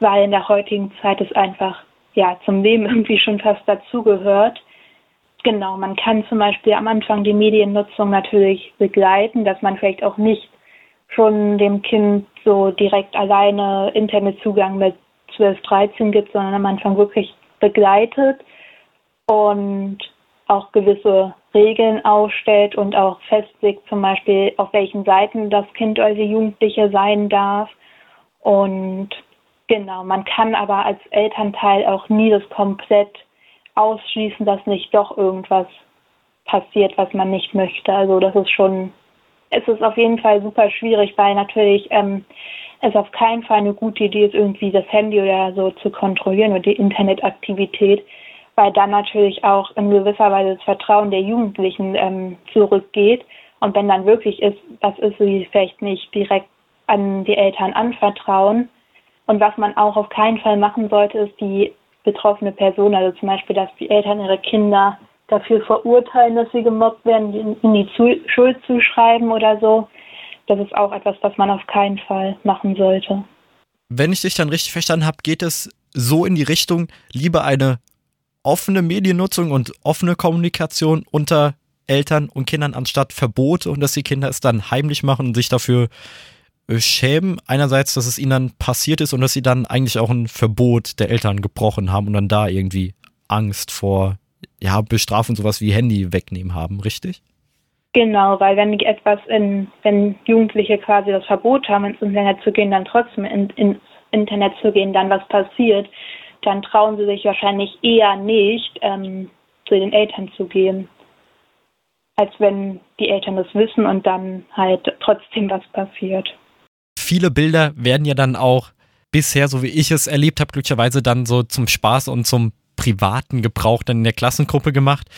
weil in der heutigen Zeit es einfach ja zum Leben *laughs* irgendwie schon fast dazugehört. Genau, man kann zum Beispiel am Anfang die Mediennutzung natürlich begleiten, dass man vielleicht auch nicht schon dem Kind so direkt alleine Internetzugang mit 12, 13 gibt, sondern am Anfang wirklich begleitet und auch gewisse Regeln aufstellt und auch festlegt, zum Beispiel auf welchen Seiten das Kind oder die Jugendliche sein darf. Und genau, man kann aber als Elternteil auch nie das komplett ausschließen, dass nicht doch irgendwas passiert, was man nicht möchte. Also das ist schon, es ist auf jeden Fall super schwierig, weil natürlich ähm, es auf keinen Fall eine gute Idee ist, irgendwie das Handy oder so zu kontrollieren oder die Internetaktivität, weil dann natürlich auch in gewisser Weise das Vertrauen der Jugendlichen ähm, zurückgeht. Und wenn dann wirklich ist, was ist, sie vielleicht nicht direkt an die Eltern anvertrauen. Und was man auch auf keinen Fall machen sollte, ist die betroffene Person, also zum Beispiel, dass die Eltern ihre Kinder dafür verurteilen, dass sie gemobbt werden, in die Schuld zuschreiben oder so. Das ist auch etwas, was man auf keinen Fall machen sollte. Wenn ich dich dann richtig verstanden habe, geht es so in die Richtung, lieber eine offene Mediennutzung und offene Kommunikation unter Eltern und Kindern anstatt Verbote und dass die Kinder es dann heimlich machen und sich dafür äh, schämen. Einerseits, dass es ihnen dann passiert ist und dass sie dann eigentlich auch ein Verbot der Eltern gebrochen haben und dann da irgendwie Angst vor ja, Bestrafung sowas wie Handy wegnehmen haben, richtig? Genau, weil wenn etwas in, wenn Jugendliche quasi das Verbot haben, ins Internet zu gehen, dann trotzdem in, ins Internet zu gehen, dann was passiert, dann trauen sie sich wahrscheinlich eher nicht, ähm, zu den Eltern zu gehen, als wenn die Eltern das wissen und dann halt trotzdem was passiert. Viele Bilder werden ja dann auch bisher, so wie ich es erlebt habe, glücklicherweise dann so zum Spaß und zum privaten Gebrauch dann in der Klassengruppe gemacht.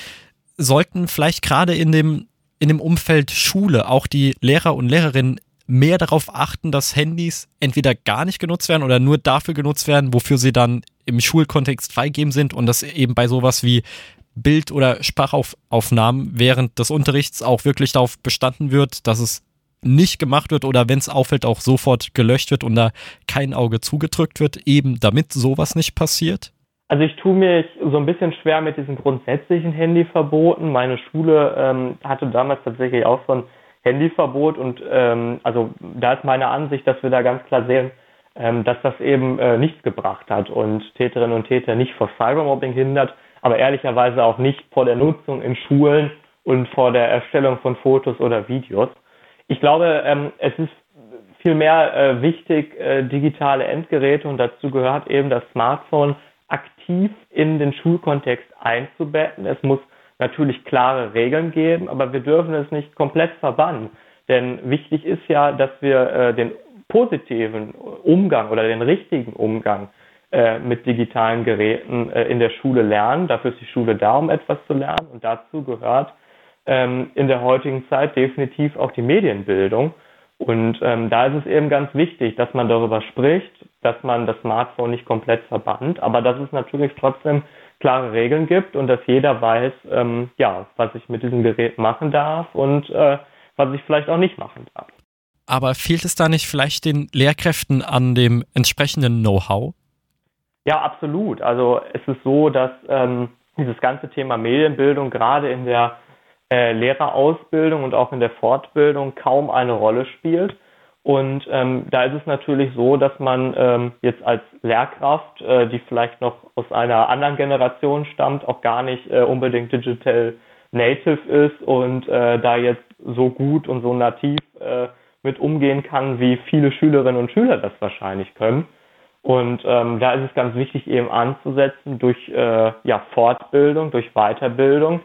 Sollten vielleicht gerade in dem, in dem Umfeld Schule auch die Lehrer und Lehrerinnen mehr darauf achten, dass Handys entweder gar nicht genutzt werden oder nur dafür genutzt werden, wofür sie dann im Schulkontext freigeben sind und dass eben bei sowas wie Bild- oder Sprachaufnahmen während des Unterrichts auch wirklich darauf bestanden wird, dass es nicht gemacht wird oder wenn es auffällt, auch sofort gelöscht wird und da kein Auge zugedrückt wird, eben damit sowas nicht passiert? Also ich tue mich so ein bisschen schwer mit diesen grundsätzlichen Handyverboten. Meine Schule ähm, hatte damals tatsächlich auch so ein Handyverbot und ähm, also da ist meine Ansicht, dass wir da ganz klar sehen, ähm, dass das eben äh, nichts gebracht hat und Täterinnen und Täter nicht vor Cybermobbing hindert, aber ehrlicherweise auch nicht vor der Nutzung in Schulen und vor der Erstellung von Fotos oder Videos. Ich glaube, ähm, es ist vielmehr äh, wichtig, äh, digitale Endgeräte und dazu gehört eben das Smartphone aktiv in den Schulkontext einzubetten. Es muss natürlich klare Regeln geben, aber wir dürfen es nicht komplett verbannen. Denn wichtig ist ja, dass wir äh, den positiven Umgang oder den richtigen Umgang äh, mit digitalen Geräten äh, in der Schule lernen. Dafür ist die Schule da, um etwas zu lernen. Und dazu gehört ähm, in der heutigen Zeit definitiv auch die Medienbildung. Und ähm, da ist es eben ganz wichtig, dass man darüber spricht, dass man das Smartphone nicht komplett verbannt, aber dass es natürlich trotzdem klare Regeln gibt und dass jeder weiß, ähm, ja, was ich mit diesem Gerät machen darf und äh, was ich vielleicht auch nicht machen darf. Aber fehlt es da nicht vielleicht den Lehrkräften an dem entsprechenden Know-how? Ja, absolut. Also es ist so, dass ähm, dieses ganze Thema Medienbildung gerade in der Lehrerausbildung und auch in der Fortbildung kaum eine Rolle spielt. Und ähm, da ist es natürlich so, dass man ähm, jetzt als Lehrkraft, äh, die vielleicht noch aus einer anderen Generation stammt, auch gar nicht äh, unbedingt digital native ist und äh, da jetzt so gut und so nativ äh, mit umgehen kann, wie viele Schülerinnen und Schüler das wahrscheinlich können. Und ähm, da ist es ganz wichtig, eben anzusetzen durch äh, ja, Fortbildung, durch Weiterbildung.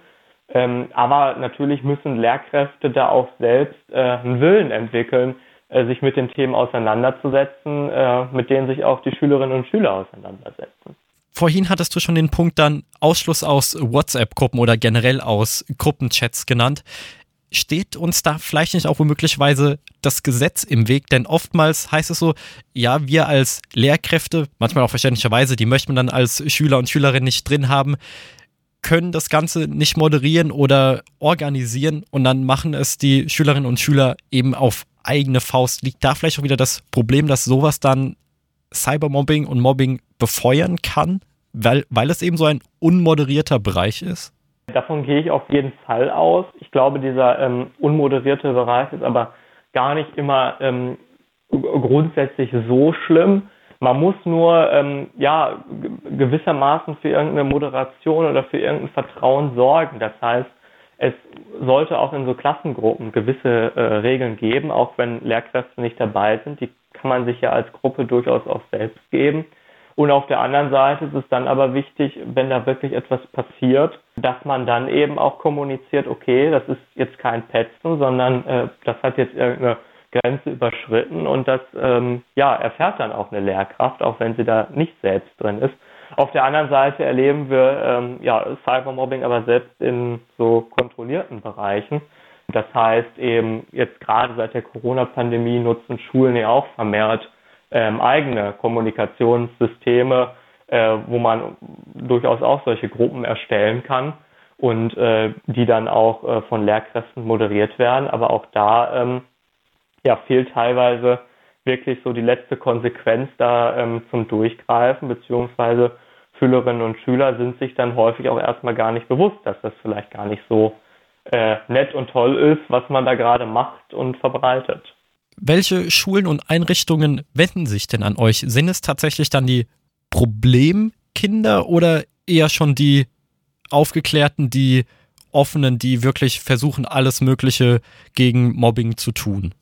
Ähm, aber natürlich müssen Lehrkräfte da auch selbst äh, einen Willen entwickeln, äh, sich mit den Themen auseinanderzusetzen, äh, mit denen sich auch die Schülerinnen und Schüler auseinandersetzen. Vorhin hattest du schon den Punkt dann Ausschluss aus WhatsApp-Gruppen oder generell aus Gruppenchats genannt steht uns da vielleicht nicht auch womöglicherweise das Gesetz im Weg? Denn oftmals heißt es so, ja, wir als Lehrkräfte, manchmal auch verständlicherweise, die möchte man dann als Schüler und Schülerin nicht drin haben, können das Ganze nicht moderieren oder organisieren und dann machen es die Schülerinnen und Schüler eben auf eigene Faust. Liegt da vielleicht auch wieder das Problem, dass sowas dann Cybermobbing und Mobbing befeuern kann, weil, weil es eben so ein unmoderierter Bereich ist? Davon gehe ich auf jeden Fall aus. Ich glaube, dieser ähm, unmoderierte Bereich ist aber gar nicht immer ähm, grundsätzlich so schlimm. Man muss nur ähm, ja gewissermaßen für irgendeine Moderation oder für irgendein Vertrauen sorgen. Das heißt, es sollte auch in so Klassengruppen gewisse äh, Regeln geben, auch wenn Lehrkräfte nicht dabei sind. Die kann man sich ja als Gruppe durchaus auch selbst geben. Und auf der anderen Seite ist es dann aber wichtig, wenn da wirklich etwas passiert, dass man dann eben auch kommuniziert, okay, das ist jetzt kein Petzen, sondern äh, das hat jetzt irgendeine Grenze überschritten und das ähm, ja, erfährt dann auch eine Lehrkraft, auch wenn sie da nicht selbst drin ist. Auf der anderen Seite erleben wir ähm, ja, Cybermobbing aber selbst in so kontrollierten Bereichen. Das heißt eben jetzt gerade seit der Corona-Pandemie nutzen Schulen ja auch vermehrt ähm, eigene Kommunikationssysteme, äh, wo man durchaus auch solche Gruppen erstellen kann und äh, die dann auch äh, von Lehrkräften moderiert werden. Aber auch da ähm, ja, fehlt teilweise wirklich so die letzte Konsequenz da ähm, zum Durchgreifen, beziehungsweise Schülerinnen und Schüler sind sich dann häufig auch erstmal gar nicht bewusst, dass das vielleicht gar nicht so äh, nett und toll ist, was man da gerade macht und verbreitet. Welche Schulen und Einrichtungen wenden sich denn an euch? Sind es tatsächlich dann die Problemkinder oder eher schon die Aufgeklärten, die Offenen, die wirklich versuchen, alles Mögliche gegen Mobbing zu tun?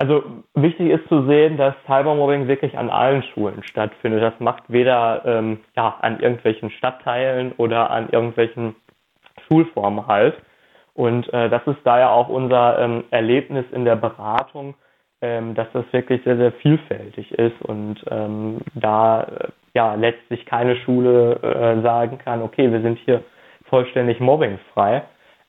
Also wichtig ist zu sehen, dass Cybermobbing wirklich an allen Schulen stattfindet. Das macht weder ähm, ja, an irgendwelchen Stadtteilen oder an irgendwelchen Schulformen halt. Und äh, das ist daher auch unser ähm, Erlebnis in der Beratung, ähm, dass das wirklich sehr, sehr vielfältig ist und ähm, da äh, ja letztlich keine Schule äh, sagen kann, okay, wir sind hier vollständig mobbingfrei.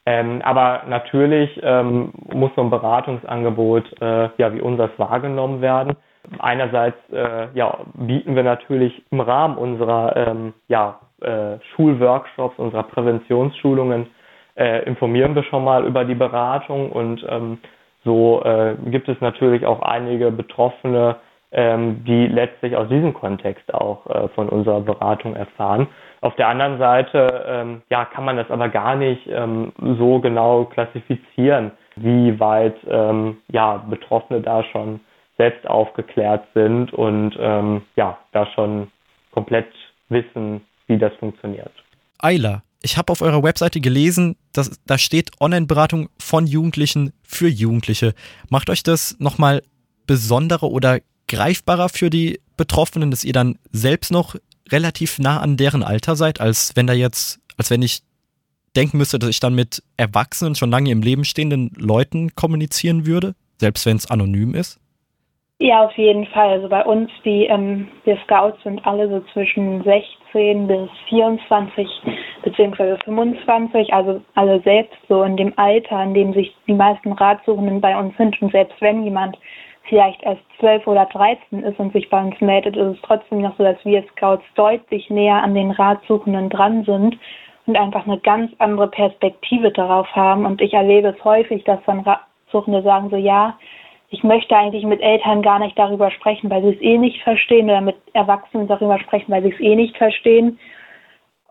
Ähm, aber natürlich ähm, muss so ein Beratungsangebot äh, ja wie unseres wahrgenommen werden. Einerseits äh, ja, bieten wir natürlich im Rahmen unserer ähm, ja, äh, Schulworkshops, unserer Präventionsschulungen, äh, informieren wir schon mal über die Beratung und ähm, so äh, gibt es natürlich auch einige Betroffene, ähm, die letztlich aus diesem Kontext auch äh, von unserer Beratung erfahren. Auf der anderen Seite ähm, ja, kann man das aber gar nicht ähm, so genau klassifizieren, wie weit ähm, ja, Betroffene da schon selbst aufgeklärt sind und ähm, ja, da schon komplett wissen, wie das funktioniert. Eila, ich habe auf eurer Webseite gelesen, dass da steht Online-Beratung von Jugendlichen für Jugendliche. Macht euch das nochmal besonderer oder greifbarer für die Betroffenen, dass ihr dann selbst noch relativ nah an deren Alter seid, als wenn da jetzt, als wenn ich denken müsste, dass ich dann mit erwachsenen, schon lange im Leben stehenden Leuten kommunizieren würde, selbst wenn es anonym ist? Ja, auf jeden Fall. Also bei uns, die ähm, wir Scouts sind alle so zwischen 16 bis 24 beziehungsweise 25, also alle selbst so in dem Alter, in dem sich die meisten Ratsuchenden bei uns sind. Und selbst wenn jemand vielleicht erst 12 oder 13 ist und sich bei uns meldet, ist es trotzdem noch so, dass wir Scouts deutlich näher an den Ratsuchenden dran sind und einfach eine ganz andere Perspektive darauf haben. Und ich erlebe es häufig, dass dann Ratsuchende sagen so, ja, ich möchte eigentlich mit Eltern gar nicht darüber sprechen, weil sie es eh nicht verstehen oder mit Erwachsenen darüber sprechen, weil sie es eh nicht verstehen.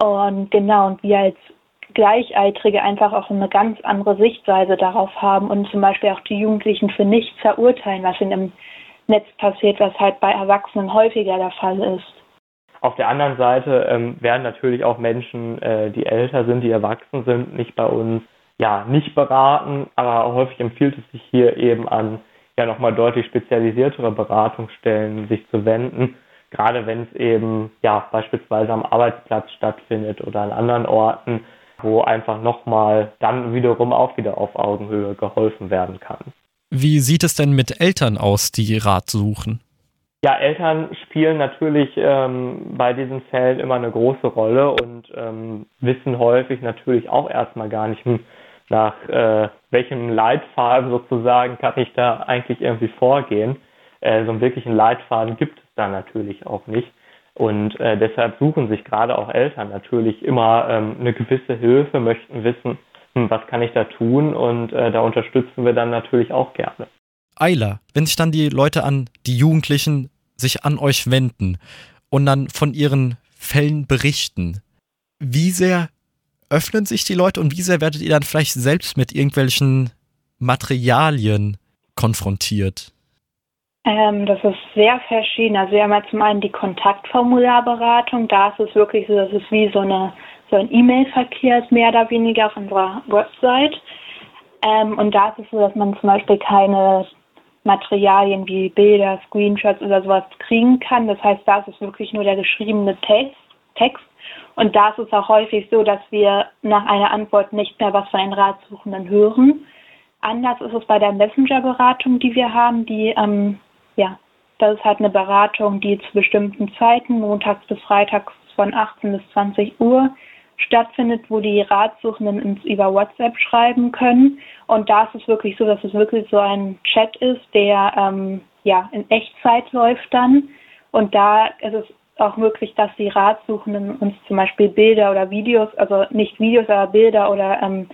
Und genau, und wir als Gleichaltrige einfach auch eine ganz andere Sichtweise darauf haben und zum Beispiel auch die Jugendlichen für nichts verurteilen, was in dem Netz passiert, was halt bei Erwachsenen häufiger der Fall ist. Auf der anderen Seite ähm, werden natürlich auch Menschen, äh, die älter sind, die erwachsen sind, nicht bei uns ja nicht beraten, aber häufig empfiehlt es sich hier eben an ja nochmal deutlich spezialisiertere Beratungsstellen sich zu wenden, gerade wenn es eben ja beispielsweise am Arbeitsplatz stattfindet oder an anderen Orten, wo einfach nochmal dann wiederum auch wieder auf Augenhöhe geholfen werden kann. Wie sieht es denn mit Eltern aus, die Rat suchen? Ja, Eltern spielen natürlich ähm, bei diesen Fällen immer eine große Rolle und ähm, wissen häufig natürlich auch erstmal gar nicht, hm, nach äh, welchem Leitfaden sozusagen kann ich da eigentlich irgendwie vorgehen. Äh, so einen wirklichen Leitfaden gibt es da natürlich auch nicht. Und äh, deshalb suchen sich gerade auch Eltern natürlich immer ähm, eine gewisse Hilfe, möchten wissen, hm, was kann ich da tun und äh, da unterstützen wir dann natürlich auch gerne. Eiler, wenn sich dann die Leute an, die Jugendlichen sich an euch wenden und dann von ihren Fällen berichten, wie sehr öffnen sich die Leute und wie sehr werdet ihr dann vielleicht selbst mit irgendwelchen Materialien konfrontiert? Ähm, das ist sehr verschieden. Also wir haben ja zum einen die Kontaktformularberatung. Da ist es wirklich so, dass es wie so, eine, so ein E-Mail-Verkehr ist, mehr oder weniger auf unserer Website. Ähm, und da ist es so, dass man zum Beispiel keine Materialien wie Bilder, Screenshots oder sowas kriegen kann. Das heißt, da ist es wirklich nur der geschriebene Text. Text. Und da ist es auch häufig so, dass wir nach einer Antwort nicht mehr was von den Ratsuchenden hören. Anders ist es bei der Messenger-Beratung, die wir haben, die, ähm, ja, das ist halt eine Beratung, die zu bestimmten Zeiten, montags bis freitags von 18 bis 20 Uhr, stattfindet, wo die Ratsuchenden uns über WhatsApp schreiben können. Und da ist es wirklich so, dass es wirklich so ein Chat ist, der ähm, ja in Echtzeit läuft dann. Und da ist es auch möglich, dass die Ratsuchenden uns zum Beispiel Bilder oder Videos, also nicht Videos, aber Bilder oder ähm,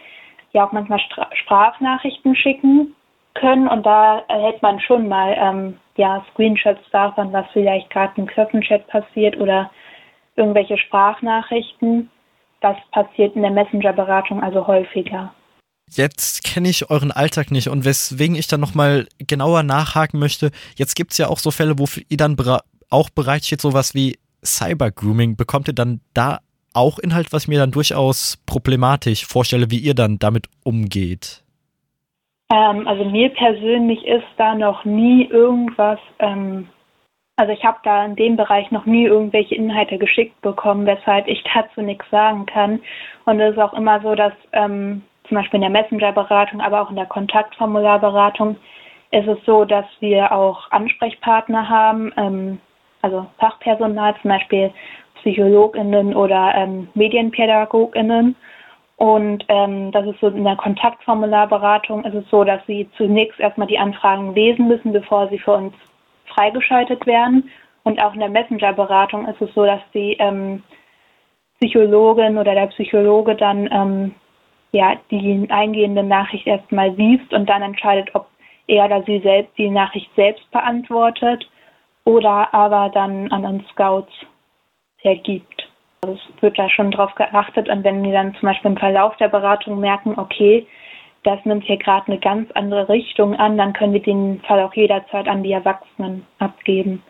ja auch manchmal Stra Sprachnachrichten schicken können. Und da erhält man schon mal ähm, ja Screenshots davon, was vielleicht gerade im Klassenchat passiert oder irgendwelche Sprachnachrichten das passiert in der Messenger-Beratung also häufiger. Jetzt kenne ich euren Alltag nicht und weswegen ich dann nochmal genauer nachhaken möchte, jetzt gibt es ja auch so Fälle, wo ihr dann auch bereitsteht, sowas wie Cyber-Grooming. Bekommt ihr dann da auch Inhalt, was mir dann durchaus problematisch vorstelle, wie ihr dann damit umgeht? Ähm, also mir persönlich ist da noch nie irgendwas ähm, also ich habe da in dem Bereich noch nie irgendwelche Inhalte geschickt bekommen, weshalb ich dazu nichts sagen kann. Und es ist auch immer so, dass ähm, zum Beispiel in der Messenger-Beratung, aber auch in der Kontaktformularberatung ist es so, dass wir auch Ansprechpartner haben, ähm, also Fachpersonal, zum Beispiel PsychologInnen oder ähm, MedienpädagogInnen. Und ähm, das ist so in der Kontaktformularberatung ist es so, dass sie zunächst erstmal die Anfragen lesen müssen, bevor sie für uns freigeschaltet werden. Und auch in der Messenger-Beratung ist es so, dass die ähm, Psychologin oder der Psychologe dann ähm, ja, die eingehende Nachricht erstmal liest und dann entscheidet, ob er oder sie selbst die Nachricht selbst beantwortet oder aber dann an uns Scouts vergibt. Also es wird da schon drauf geachtet und wenn wir dann zum Beispiel im Verlauf der Beratung merken, okay, das nimmt hier gerade eine ganz andere Richtung an, dann können wir den Fall auch jederzeit an die Erwachsenen abgeben.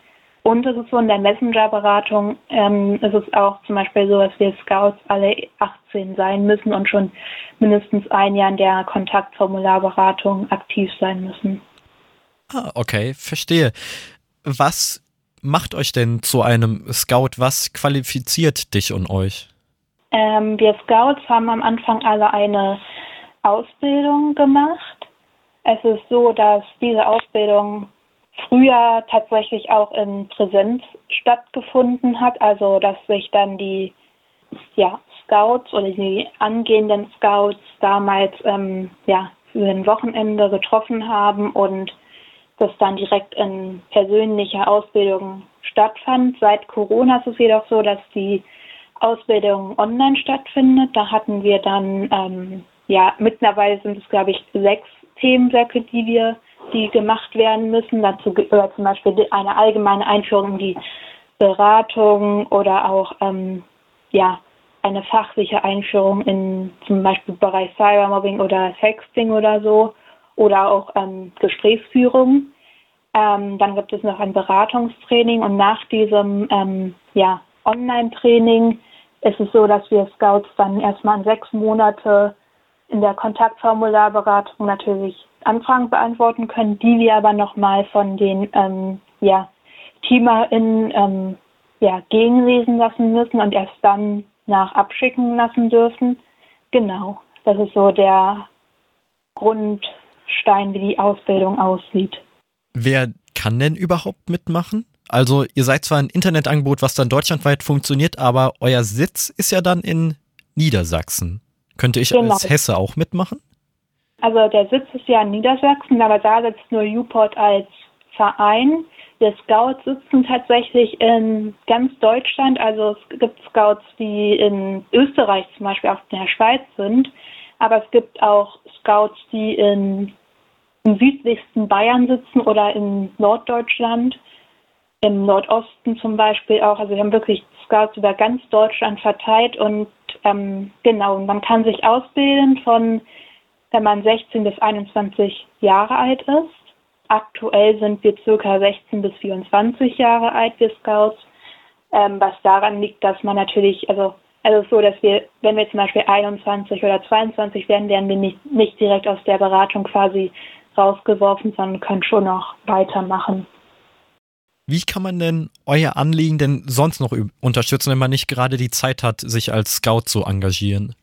Und es ist so in der Messenger-Beratung, ähm, ist es auch zum Beispiel so, dass wir Scouts alle 18 sein müssen und schon mindestens ein Jahr in der Kontaktformularberatung aktiv sein müssen. Ah, okay, verstehe. Was macht euch denn zu einem Scout? Was qualifiziert dich und euch? Ähm, wir Scouts haben am Anfang alle eine Ausbildung gemacht. Es ist so, dass diese Ausbildung früher tatsächlich auch in Präsenz stattgefunden hat, also dass sich dann die ja, Scouts oder die angehenden Scouts damals ähm, ja, für ein Wochenende getroffen haben und das dann direkt in persönlicher Ausbildung stattfand. Seit Corona ist es jedoch so, dass die Ausbildung online stattfindet. Da hatten wir dann ähm, ja, mittlerweile sind es, glaube ich, sechs Themenblöcke, die wir, die gemacht werden müssen. Dazu gehört zum Beispiel eine allgemeine Einführung in die Beratung oder auch, ähm, ja, eine fachliche Einführung in zum Beispiel Bereich Cybermobbing oder Sexting oder so oder auch ähm, Gesprächsführung. Ähm, dann gibt es noch ein Beratungstraining und nach diesem ähm, ja, Online-Training ist es so, dass wir Scouts dann erstmal sechs Monate in der Kontaktformularberatung natürlich Anfragen beantworten können, die wir aber nochmal von den ähm, ja, TeamerInnen ähm, ja, gegenlesen lassen müssen und erst dann nach abschicken lassen dürfen. Genau, das ist so der Grundstein, wie die Ausbildung aussieht. Wer kann denn überhaupt mitmachen? Also ihr seid zwar ein Internetangebot, was dann deutschlandweit funktioniert, aber euer Sitz ist ja dann in Niedersachsen. Könnte ich genau. als Hesse auch mitmachen? Also der Sitz ist ja in Niedersachsen, aber da sitzt nur Uport als Verein. Wir Scouts sitzen tatsächlich in ganz Deutschland. Also es gibt Scouts, die in Österreich zum Beispiel auch in der Schweiz sind. Aber es gibt auch Scouts, die in, im südlichsten Bayern sitzen oder in Norddeutschland, im Nordosten zum Beispiel auch. Also wir haben wirklich Scouts über ganz Deutschland verteilt und ähm, genau, man kann sich ausbilden von, wenn man 16 bis 21 Jahre alt ist. Aktuell sind wir circa 16 bis 24 Jahre alt, wir Scouts, ähm, was daran liegt, dass man natürlich, also also so, dass wir, wenn wir zum Beispiel 21 oder 22 werden, werden wir nicht, nicht direkt aus der Beratung quasi rausgeworfen, sondern können schon noch weitermachen. Wie kann man denn euer Anliegen denn sonst noch unterstützen, wenn man nicht gerade die Zeit hat, sich als Scout zu engagieren?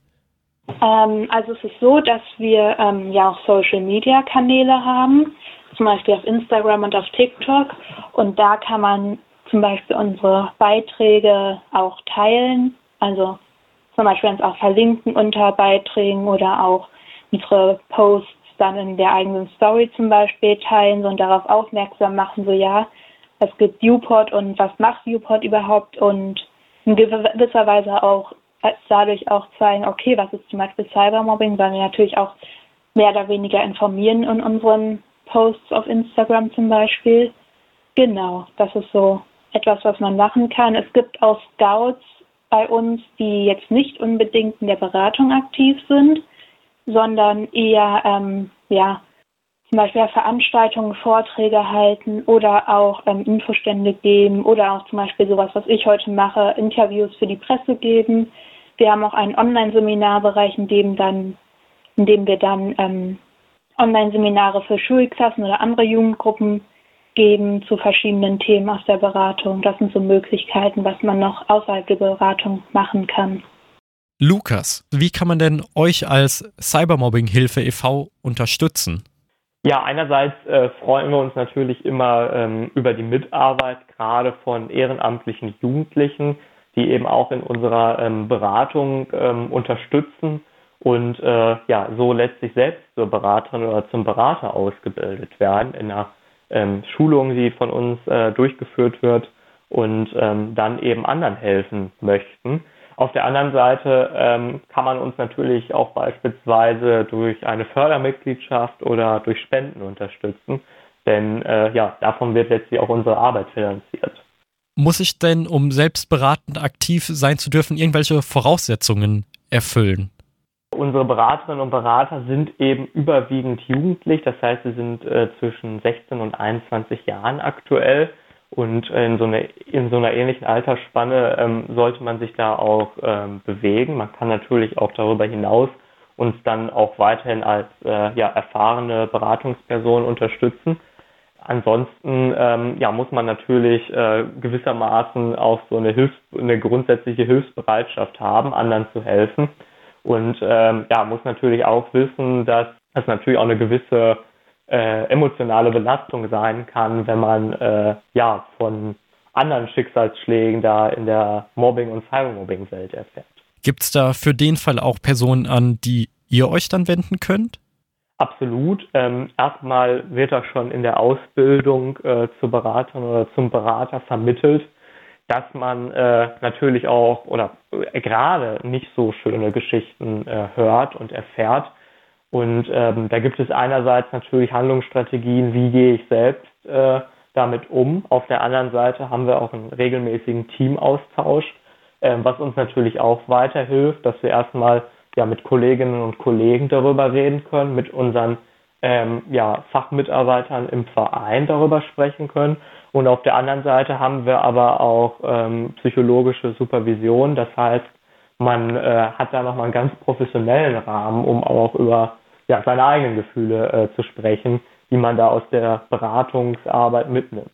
Ähm, also es ist so, dass wir ähm, ja auch Social-Media-Kanäle haben, zum Beispiel auf Instagram und auf TikTok. Und da kann man zum Beispiel unsere Beiträge auch teilen also zum Beispiel uns auch verlinken unter Beiträgen oder auch unsere Posts dann in der eigenen Story zum Beispiel teilen und darauf aufmerksam machen, so ja, es gibt Viewport und was macht Viewport überhaupt und in gewisser Weise auch dadurch auch zeigen, okay, was ist zum Beispiel Cybermobbing, weil wir natürlich auch mehr oder weniger informieren in unseren Posts auf Instagram zum Beispiel. Genau, das ist so etwas, was man machen kann. Es gibt auch Scouts, bei uns, die jetzt nicht unbedingt in der Beratung aktiv sind, sondern eher ähm, ja, zum Beispiel Veranstaltungen, Vorträge halten oder auch ähm, Infostände geben oder auch zum Beispiel sowas, was ich heute mache, Interviews für die Presse geben. Wir haben auch einen Online-Seminarbereich, in dem dann, in dem wir dann ähm, Online-Seminare für Schulklassen oder andere Jugendgruppen geben zu verschiedenen Themen aus der Beratung. Das sind so Möglichkeiten, was man noch außerhalb der Beratung machen kann. Lukas, wie kann man denn euch als Cybermobbing-Hilfe e.V. unterstützen? Ja, einerseits äh, freuen wir uns natürlich immer ähm, über die Mitarbeit, gerade von ehrenamtlichen Jugendlichen, die eben auch in unserer ähm, Beratung ähm, unterstützen und äh, ja, so letztlich selbst zur Beraterin oder zum Berater ausgebildet werden in einer ähm, Schulung, die von uns äh, durchgeführt wird und ähm, dann eben anderen helfen möchten. Auf der anderen Seite ähm, kann man uns natürlich auch beispielsweise durch eine Fördermitgliedschaft oder durch Spenden unterstützen, denn äh, ja, davon wird letztlich auch unsere Arbeit finanziert. Muss ich denn, um selbstberatend aktiv sein zu dürfen, irgendwelche Voraussetzungen erfüllen? Unsere Beraterinnen und Berater sind eben überwiegend jugendlich, das heißt, sie sind äh, zwischen 16 und 21 Jahren aktuell und in so, eine, in so einer ähnlichen Altersspanne ähm, sollte man sich da auch ähm, bewegen. Man kann natürlich auch darüber hinaus uns dann auch weiterhin als äh, ja, erfahrene Beratungsperson unterstützen. Ansonsten ähm, ja, muss man natürlich äh, gewissermaßen auch so eine, Hilfs-, eine grundsätzliche Hilfsbereitschaft haben, anderen zu helfen. Und ähm, ja, muss natürlich auch wissen, dass es natürlich auch eine gewisse äh, emotionale Belastung sein kann, wenn man äh, ja von anderen Schicksalsschlägen da in der Mobbing- und Cybermobbing-Welt erfährt. Gibt es da für den Fall auch Personen, an die ihr euch dann wenden könnt? Absolut. Ähm, erstmal wird das schon in der Ausbildung äh, zur Beraterin oder zum Berater vermittelt, dass man äh, natürlich auch oder äh, gerade nicht so schöne Geschichten äh, hört und erfährt. Und ähm, da gibt es einerseits natürlich Handlungsstrategien, wie gehe ich selbst äh, damit um. Auf der anderen Seite haben wir auch einen regelmäßigen Teamaustausch, äh, was uns natürlich auch weiterhilft, dass wir erstmal ja mit Kolleginnen und Kollegen darüber reden können, mit unseren ähm, ja, Fachmitarbeitern im Verein darüber sprechen können und auf der anderen Seite haben wir aber auch ähm, psychologische Supervision. Das heißt, man äh, hat da nochmal einen ganz professionellen Rahmen, um auch über ja, seine eigenen Gefühle äh, zu sprechen, die man da aus der Beratungsarbeit mitnimmt.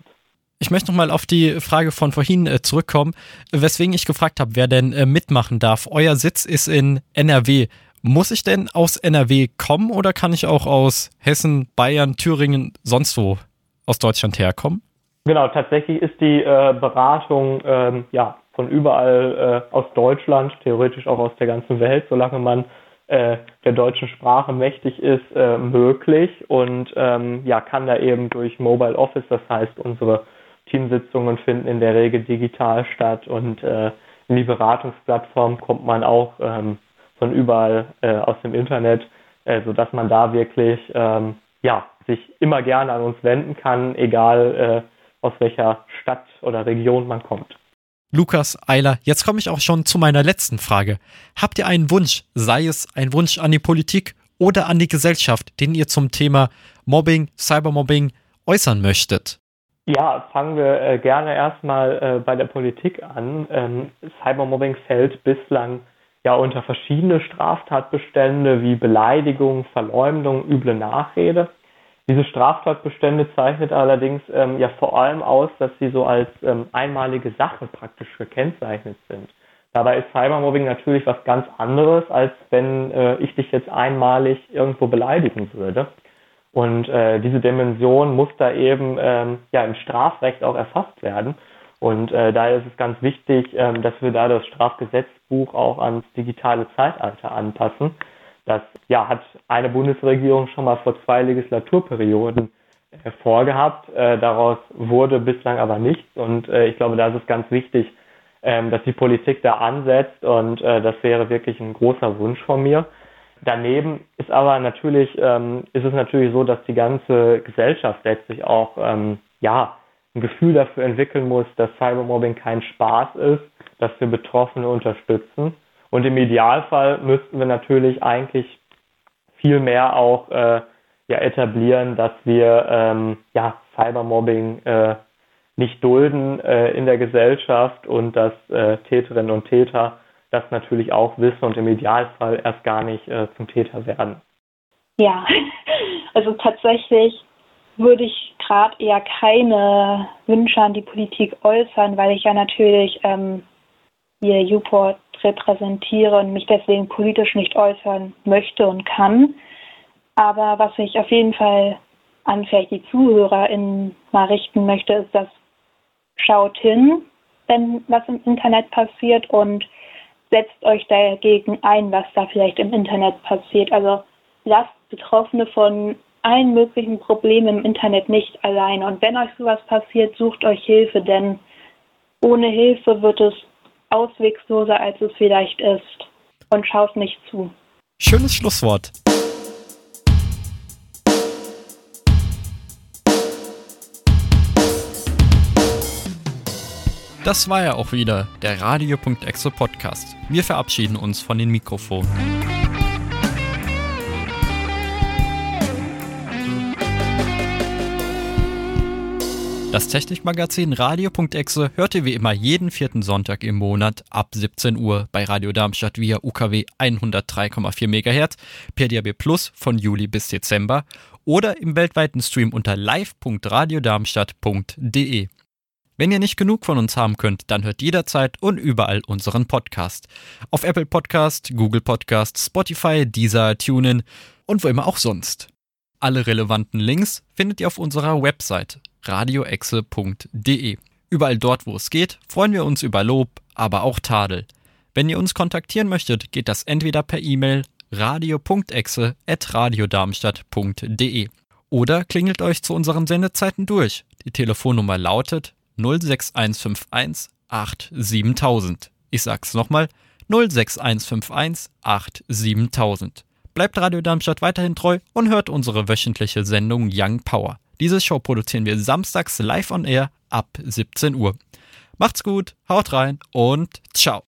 Ich möchte nochmal auf die Frage von vorhin äh, zurückkommen, weswegen ich gefragt habe, wer denn äh, mitmachen darf. Euer Sitz ist in NRW. Muss ich denn aus NRW kommen oder kann ich auch aus Hessen, Bayern, Thüringen, sonst wo aus Deutschland herkommen? Genau, tatsächlich ist die äh, Beratung ähm, ja von überall äh, aus Deutschland, theoretisch auch aus der ganzen Welt, solange man äh, der deutschen Sprache mächtig ist, äh, möglich und ähm, ja, kann da eben durch Mobile Office, das heißt unsere Teamsitzungen finden in der Regel digital statt und äh, in die Beratungsplattform kommt man auch ähm, von überall äh, aus dem Internet, äh, sodass man da wirklich ähm, ja, sich immer gerne an uns wenden kann, egal äh, aus welcher Stadt oder Region man kommt. Lukas Eiler, jetzt komme ich auch schon zu meiner letzten Frage. Habt ihr einen Wunsch, sei es ein Wunsch an die Politik oder an die Gesellschaft, den ihr zum Thema Mobbing, Cybermobbing äußern möchtet? Ja, fangen wir äh, gerne erstmal äh, bei der Politik an. Ähm, Cybermobbing fällt bislang ja unter verschiedene Straftatbestände wie Beleidigung, Verleumdung, üble Nachrede. Diese Straftatbestände zeichnet allerdings ähm, ja vor allem aus, dass sie so als ähm, einmalige Sache praktisch gekennzeichnet sind. Dabei ist Cybermobbing natürlich was ganz anderes, als wenn äh, ich dich jetzt einmalig irgendwo beleidigen würde. Und äh, diese Dimension muss da eben ähm, ja im Strafrecht auch erfasst werden. Und äh, daher ist es ganz wichtig, ähm, dass wir da das Strafgesetzbuch auch ans digitale Zeitalter anpassen das ja, hat eine Bundesregierung schon mal vor zwei Legislaturperioden äh, vorgehabt. Äh, daraus wurde bislang aber nichts. Und äh, ich glaube, da ist es ganz wichtig, ähm, dass die Politik da ansetzt. Und äh, das wäre wirklich ein großer Wunsch von mir. Daneben ist aber natürlich, ähm, ist es natürlich so, dass die ganze Gesellschaft letztlich auch, ähm, ja, ein Gefühl dafür entwickeln muss, dass Cybermobbing kein Spaß ist, dass wir Betroffene unterstützen und im Idealfall müssten wir natürlich eigentlich viel mehr auch äh, ja, etablieren, dass wir ähm, ja, Cybermobbing äh, nicht dulden äh, in der Gesellschaft und dass äh, Täterinnen und Täter das natürlich auch wissen und im Idealfall erst gar nicht äh, zum Täter werden. Ja, *laughs* also tatsächlich würde ich gerade eher keine Wünsche an die Politik äußern, weil ich ja natürlich ähm, hier Uport repräsentiere und mich deswegen politisch nicht äußern möchte und kann. Aber was ich auf jeden Fall an vielleicht die ZuhörerInnen mal richten möchte, ist, dass schaut hin, wenn was im Internet passiert und setzt euch dagegen ein, was da vielleicht im Internet passiert. Also lasst Betroffene von allen möglichen Problemen im Internet nicht allein. Und wenn euch sowas passiert, sucht euch Hilfe, denn ohne Hilfe wird es auswegsloser, als es vielleicht ist. Und schaut nicht zu. Schönes Schlusswort. Das war ja auch wieder der Radio.exe Podcast. Wir verabschieden uns von den Mikrofonen. Das Technikmagazin Radio.exe hört ihr wie immer jeden vierten Sonntag im Monat ab 17 Uhr bei Radio Darmstadt via UKW 103,4 MHz, per DAB Plus von Juli bis Dezember oder im weltweiten Stream unter live.radiodarmstadt.de. Wenn ihr nicht genug von uns haben könnt, dann hört jederzeit und überall unseren Podcast. Auf Apple Podcast, Google Podcast, Spotify, Deezer, TuneIn und wo immer auch sonst. Alle relevanten Links findet ihr auf unserer Website radioexe.de. Überall dort, wo es geht, freuen wir uns über Lob, aber auch Tadel. Wenn ihr uns kontaktieren möchtet, geht das entweder per E-Mail radio.exe@radiodarmstadt.de oder klingelt euch zu unseren Sendezeiten durch. Die Telefonnummer lautet 06151 87000. Ich sag's nochmal 06151 87000. Bleibt Radio Darmstadt weiterhin treu und hört unsere wöchentliche Sendung Young Power. Diese Show produzieren wir samstags live on air ab 17 Uhr. Macht's gut, haut rein und ciao.